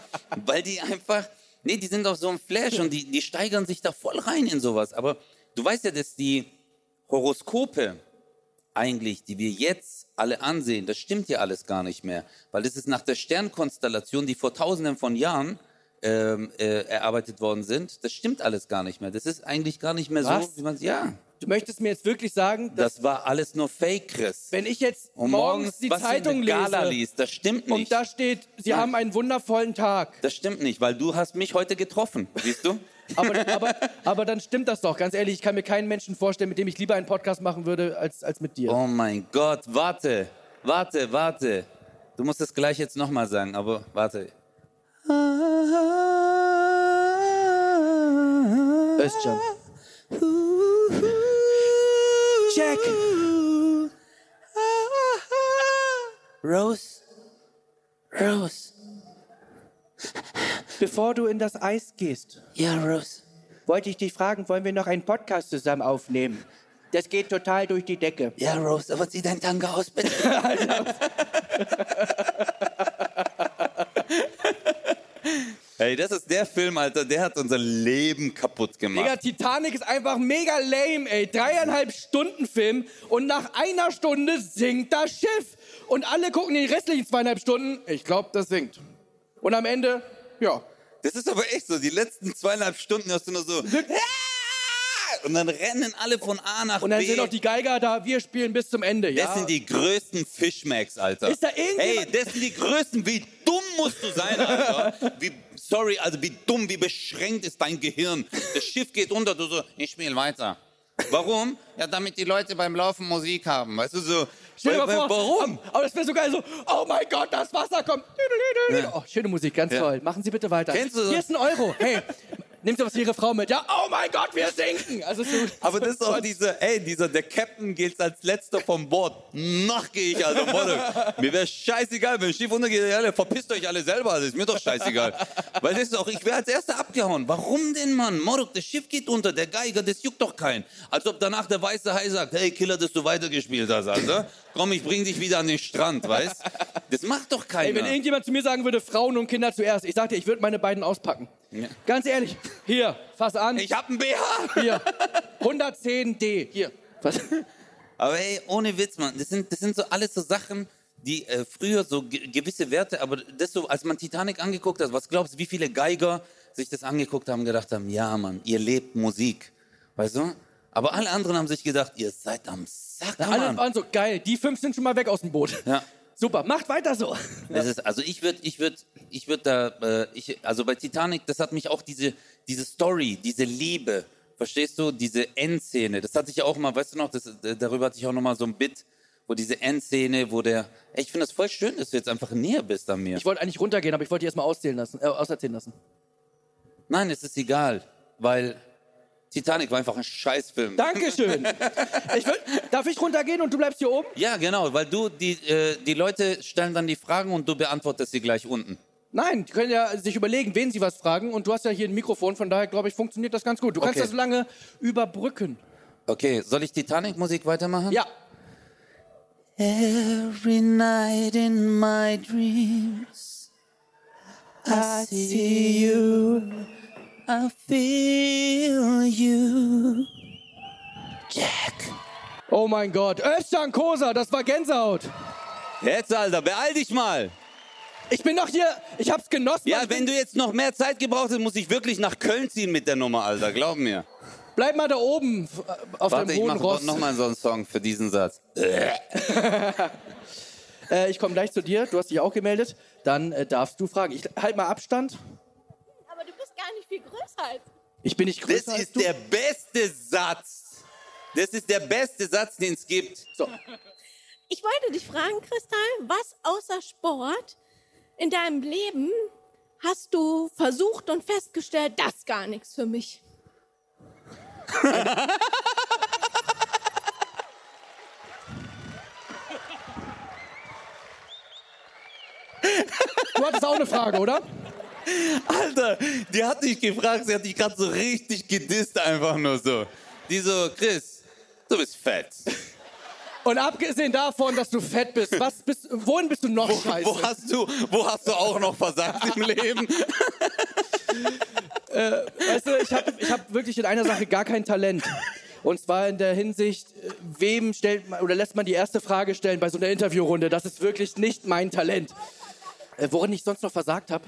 weil die einfach Nee, die sind auf so einem Flash und die, die steigern sich da voll rein in sowas. Aber du weißt ja, dass die Horoskope eigentlich, die wir jetzt alle ansehen, das stimmt ja alles gar nicht mehr. Weil das ist nach der Sternkonstellation, die vor tausenden von Jahren ähm, äh, erarbeitet worden sind, das stimmt alles gar nicht mehr. Das ist eigentlich gar nicht mehr Was? so, wie man Ja, Du möchtest mir jetzt wirklich sagen, dass das war alles nur Fake, Chris. wenn ich jetzt und morgens die du in Zeitung lese liest, das stimmt und nicht. da steht, sie Nein. haben einen wundervollen Tag. das stimmt nicht, weil du hast mich heute getroffen, siehst du? Aber, aber, aber dann stimmt das doch. Ganz ehrlich, ich kann mir keinen Menschen vorstellen, mit dem ich lieber einen Podcast machen würde, als, als mit dir. Oh mein Gott, warte, warte, warte. Du musst es gleich jetzt nochmal sagen, aber warte. Özcan. Jack. Rose, Rose, Bevor du in das Eis gehst, ja Rose. wollte ich dich fragen, wollen wir noch einen Podcast zusammen aufnehmen? Das geht total durch die Decke. Ja, Rose, aber zieh dein Tanga aus, bitte. Hey, das ist der Film, Alter, der hat unser Leben kaputt gemacht. Digga, Titanic ist einfach mega lame, ey. Dreieinhalb Stunden Film und nach einer Stunde sinkt das Schiff. Und alle gucken die restlichen zweieinhalb Stunden, ich glaube, das sinkt. Und am Ende, ja. Das ist aber echt so. Die letzten zweieinhalb Stunden hast du nur so. Und dann rennen alle von A nach Und dann B. sind auch die Geiger da, wir spielen bis zum Ende, ja. Das sind die größten Fischmacks, Alter. Ist da Hey, das sind die größten. Wie dumm musst du sein, Alter? Wie, sorry, also wie dumm, wie beschränkt ist dein Gehirn? Das Schiff geht unter, du so, ich spiele weiter. Warum? Ja, damit die Leute beim Laufen Musik haben. Weißt du, so. Stell dir mal vor, warum? Aber das wäre so geil, so, oh mein Gott, das Wasser kommt. Oh, schöne Musik, ganz Ja. toll. Machen Sie bitte weiter. Kennst du so- Hier ist ein Euro. Hey, nimmt was für Ihre Frau mit? Ja, oh mein Gott, wir sinken. Also so, Aber das ist auch dieser, ey, dieser, der Captain geht als letzter vom Bord. Nach gehe ich, also Model. Mir wäre scheißegal, wenn das Schiff untergeht, ja, verpisst euch alle selber, das ist mir doch scheißegal. Weil das ist auch, ich wäre als erster abgehauen. Warum denn, Mann? Morok, das Schiff geht unter, der Geiger, das juckt doch keinen. Als ob danach der weiße Hai sagt, hey Killer, dass du weitergespielt hast, Alter. Komm, ich bring dich wieder an den Strand, weißt? Das macht doch keiner. Ey, wenn irgendjemand zu mir sagen würde, Frauen und Kinder zuerst, ich sag dir, ich würde meine beiden auspacken. Ja. Ganz ehrlich, hier, fass an. ich hab einen BH. Hier, 110D. Hier. Was? Aber ey, ohne Witz, Mann, das sind, das sind so alles so Sachen, die äh, früher so ge gewisse Werte, aber das so, als man Titanic angeguckt hat, was glaubst du, wie viele Geiger sich das angeguckt haben, gedacht haben, ja, Mann, ihr lebt Musik, weißt du? Aber alle anderen haben sich gedacht, ihr seid am Sack, Alle Mann. waren so geil. Die fünf sind schon mal weg aus dem Boot. Ja. Super, macht weiter so. Ist, also ich würde, ich würde, ich würde da, äh, ich, also bei Titanic, das hat mich auch diese, diese Story, diese Liebe, verstehst du, diese Endszene, das hatte ich ja auch mal, weißt du noch, das, äh, darüber hatte ich auch noch mal so ein Bit, wo diese Endszene, wo der, ey, ich finde das voll schön, dass du jetzt einfach näher bist an mir. Ich wollte eigentlich runtergehen, aber ich wollte die erstmal auszählen lassen, äh, auserzählen lassen. Nein, es ist egal, weil Titanic war einfach ein Scheißfilm. Dankeschön. ich will, darf ich runtergehen und du bleibst hier oben? Ja, genau, weil du, die, äh, die Leute stellen dann die Fragen und du beantwortest sie gleich unten. Nein, die können ja sich überlegen, wen sie was fragen. Und du hast ja hier ein Mikrofon, von daher glaube ich, funktioniert das ganz gut. Du kannst Okay. das lange überbrücken. Okay, soll ich Titanic-Musik weitermachen? Ja. Every night in my dreams, I see you, I feel you. Jack. Oh mein Gott. Özcan Kosa, das war Gänsehaut. Jetzt, Alter, beeil dich mal. Ich bin doch hier, ich hab's genossen. Ja, wenn du jetzt noch mehr Zeit gebraucht hast, muss ich wirklich nach Köln ziehen mit der Nummer, Alter, glaub mir. Bleib mal da oben auf Warte, ich hohen mach Ross. noch mal so einen Song für diesen Satz. Äh, ich komme gleich zu dir, du hast dich auch gemeldet. Dann äh, darfst du fragen. Ich halt mal Abstand. Gar nicht viel größer als Ich bin nicht Das größer als ist du. der beste Satz. Das ist der beste Satz, den es gibt. So. Ich wollte dich fragen, Kristall, was außer Sport in deinem Leben hast du versucht und festgestellt, das ist gar nichts für mich? Du hattest auch eine Frage, oder? Alter, die hat dich gefragt, sie hat dich gerade so richtig gedisst, einfach nur so. Die so, Chris, du bist fett. Und abgesehen davon, dass du fett bist, was bist, wohin bist du noch scheiße? Wo hast du, wo hast du auch noch versagt im Leben? Weißt du, ich habe ich hab wirklich in einer Sache gar kein Talent. Und zwar in der Hinsicht, äh, wem stellt man oder lässt man die erste Frage stellen bei so einer Interviewrunde? Das ist wirklich nicht mein Talent. Äh, worin ich sonst noch versagt habe.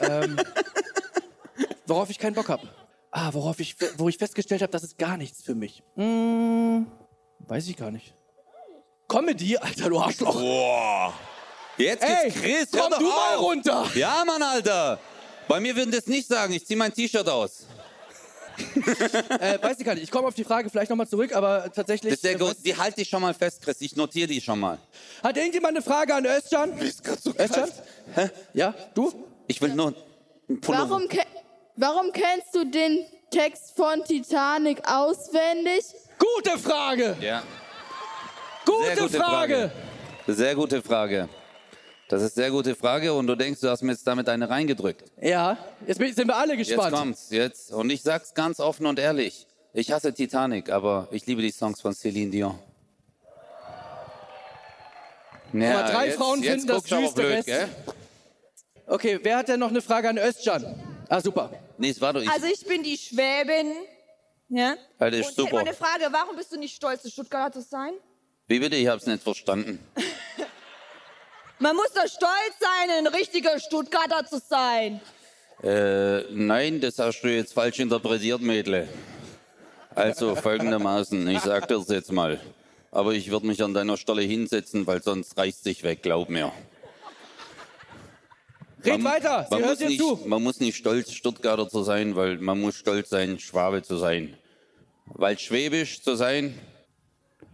Ähm, worauf ich keinen Bock habe. Ah, worauf ich, wo ich festgestellt habe, das ist gar nichts für mich. Hm, weiß ich gar nicht. Comedy, Alter, du Arschloch. Boah. Jetzt Ey, geht's Chris, komm du mal runter. Ja, Mann, Alter. Bei mir würden das nicht sagen, ich zieh mein T-Shirt aus. Äh, weiß ich gar nicht. Ich komme auf die Frage vielleicht nochmal zurück, aber tatsächlich. Das ist der, äh, weiß- die halte ich schon mal fest, Chris. Ich notiere die schon mal. Hat irgendjemand eine Frage an Özcan? Özcan? Hä? Ja, du? Ich will nur einen Pullover. Warum, ke warum kennst du den Text von Titanic auswendig? Gute Frage! Ja. Gute Sehr gute Frage! Frage. Sehr gute Frage. Das ist eine sehr gute Frage und du denkst, du hast mir jetzt damit eine reingedrückt. Ja, jetzt sind wir alle Jetzt gespannt. kommt's, jetzt. Und ich sag's ganz offen und ehrlich. Ich hasse Titanic, aber ich liebe die Songs von Celine Dion. Ja, drei Frauen jetzt finden das du aber süß, der blöd, Rest- gell? Okay, wer hat denn noch eine Frage an Özcan? Ah, super. Nee, es war doch ich. Also ich bin die Schwäbin. Ja? Alter, ist Und super. eine Frage, warum bist du nicht stolz, ein Stuttgarter zu sein? Wie bitte? Ich hab's nicht verstanden. Man muss doch stolz sein, ein richtiger Stuttgarter zu sein. Äh, nein, das hast du jetzt falsch interpretiert, Mädle. Also folgendermaßen, ich sag das jetzt mal. Aber ich würde mich an deiner Stelle hinsetzen, weil sonst reißt sich weg, glaub mir. Red weiter, sie man hört muss, dir nicht, zu. man muss nicht stolz, Stuttgarter zu sein, weil man muss stolz sein, Schwabe zu sein. Weil Schwäbisch zu sein,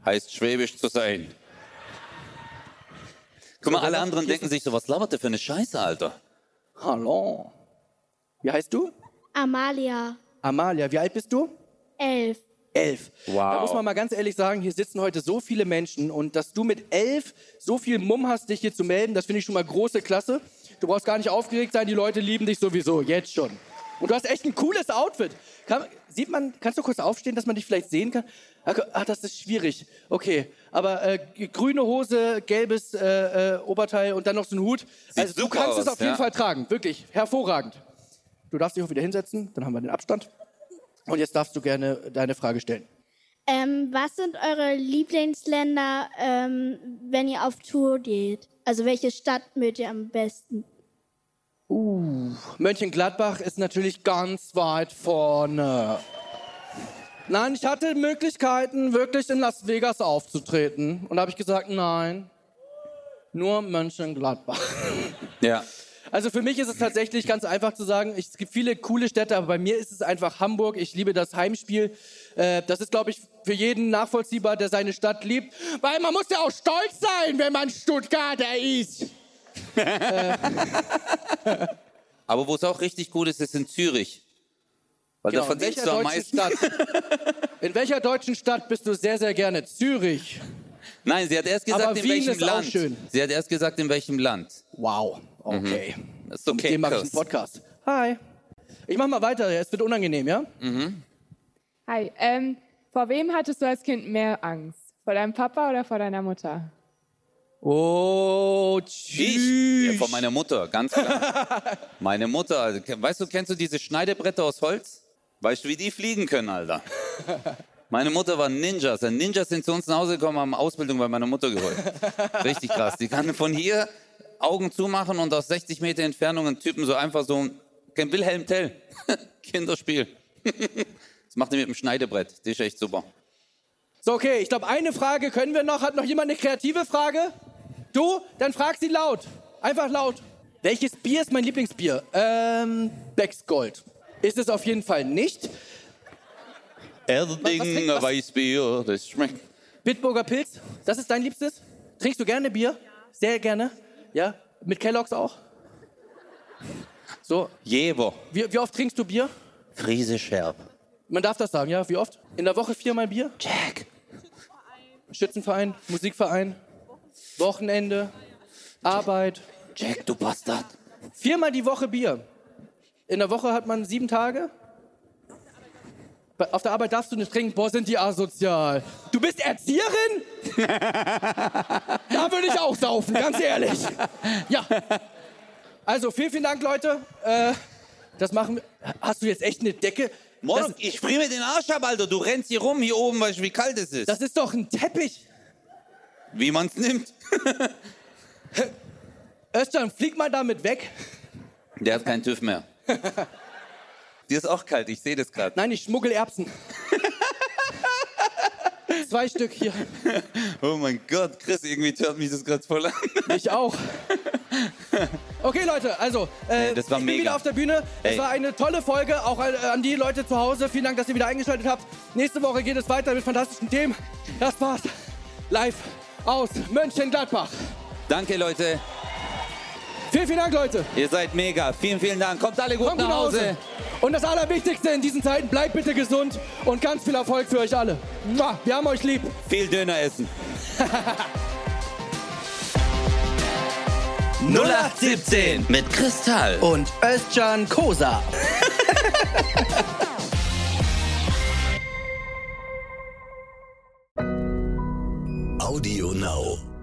heißt Schwäbisch zu sein. Guck mal, alle anderen denken sich so, was labert der für eine Scheiße, Alter? Hallo. Wie heißt du? Amalia, Amalia. Wie alt bist du? elf. Elf. Wow. Da muss man mal ganz ehrlich sagen, hier sitzen heute so viele Menschen und dass du mit elf so viel Mumm hast, dich hier zu melden, das finde ich schon mal große Klasse. Du brauchst gar nicht aufgeregt sein, die Leute lieben dich sowieso, jetzt schon. Und du hast echt ein cooles Outfit. Kann, sieht man, kannst du kurz aufstehen, dass man dich vielleicht sehen kann? Ach, das ist schwierig. Okay, aber äh, grüne Hose, gelbes äh, äh, Oberteil und dann noch so ein Hut. also du kannst es aus, auf jeden ja. Fall tragen, wirklich hervorragend. Du darfst dich auch wieder hinsetzen, dann haben wir den Abstand. Und jetzt darfst du gerne deine Frage stellen. Ähm, was sind eure Lieblingsländer, ähm, wenn ihr auf Tour geht? Also welche Stadt mögt ihr am besten? Mönchengladbach ist natürlich ganz weit vorne. Nein, ich hatte Möglichkeiten, wirklich in Las Vegas aufzutreten. Und da habe ich gesagt, nein, nur Mönchengladbach. Ja. Also für mich ist es tatsächlich ganz einfach zu sagen, es gibt viele coole Städte, aber bei mir ist es einfach Hamburg. Ich liebe das Heimspiel. Äh, das ist, glaube ich, für jeden nachvollziehbar, der seine Stadt liebt. Weil man muss ja auch stolz sein, wenn man Stuttgarter ist. Aber wo es auch richtig gut ist, ist in Zürich. Weil Genau, da in verdienst welcher du am deutschen meisten. Stadt? In welcher deutschen Stadt bist du sehr, sehr gerne? Zürich. Nein, sie hat erst gesagt, Aber in Wien welchem Land. schön. Sie hat erst gesagt, in welchem Land. Wow. Okay. Das ist Und mit okay. dem mache ich einen. Podcast. Hi. Ich mach mal weiter, es wird unangenehm, ja? Hi, ähm, vor wem hattest du als Kind mehr Angst? Vor deinem Papa oder vor deiner Mutter? Oh, Ich? tschüss. Ja, von meiner Mutter, ganz klar. Meine Mutter, also, weißt du, kennst du diese Schneidebretter aus Holz? Weißt du, wie die fliegen können, Alter? Meine Mutter war Ninjas. Und Ninjas sind zu uns nach Hause gekommen, haben Ausbildung bei meiner Mutter geholt. Richtig krass. Die kann von hier Augen zumachen und aus 60 Meter Entfernung einen Typen so einfach so, kein Wilhelm Tell. Kinderspiel. Das macht er mit dem Schneidebrett. Das ist echt super. So, okay, ich glaube, eine Frage können wir noch. Hat noch jemand eine kreative Frage? Du? Dann frag sie laut. Einfach laut. Welches Bier ist mein Lieblingsbier? Ähm, Becks Gold. Ist es auf jeden Fall nicht. Erding, was- Weißbier, das schmeckt. Bitburger Pilz, das ist dein Liebstes? Trinkst du gerne Bier? Sehr gerne. Ja? Mit Kelloggs auch? So, Jever. wie, wie oft trinkst du Bier? Friese Scherb. Man darf das sagen, ja? Wie oft? In der Woche viermal Bier? Jack. Schützenverein, Musikverein, Wochenende, Arbeit. Jack, du Bastard. Viermal die Woche Bier. In der Woche hat man sieben Tage. Auf der Arbeit darfst du nicht trinken. Boah, sind die asozial. Du bist Erzieherin? da würde ich auch saufen, ganz ehrlich. Ja. Also, vielen, vielen Dank, Leute. Äh, das machen wir. Hast du jetzt echt eine Decke? Morgen, ich friere mir den Arsch ab, Alter. Du rennst hier rum, hier oben, weißt du, wie kalt es ist. das ist doch ein Teppich. wie man's nimmt. Özcan, flieg mal damit weg. Der hat keinen TÜV mehr. Dir ist auch kalt, ich sehe das gerade. Nein, ich schmuggel Erbsen. Zwei Stück hier. Oh mein Gott, Chris, irgendwie hört mich das gerade voll an. Ich auch. Okay, Leute, also, äh, das war ich bin mega. wieder auf der Bühne. Es war eine tolle Folge, auch an, an die Leute zu Hause. Vielen Dank, dass ihr wieder eingeschaltet habt. Nächste Woche geht es weiter mit fantastischen Themen. Das war's. Live aus Mönchengladbach. Danke, Leute. Vielen, vielen Dank, Leute. Ihr seid mega. Vielen, vielen Dank. Kommt alle gut, Kommt nach, Hause. Hause. Und das Allerwichtigste in diesen Zeiten, bleibt bitte gesund und ganz viel Erfolg für euch alle. Wir haben euch lieb. Viel Döner essen. 0817 mit Kristall und Özcan Kosa. Audio Now.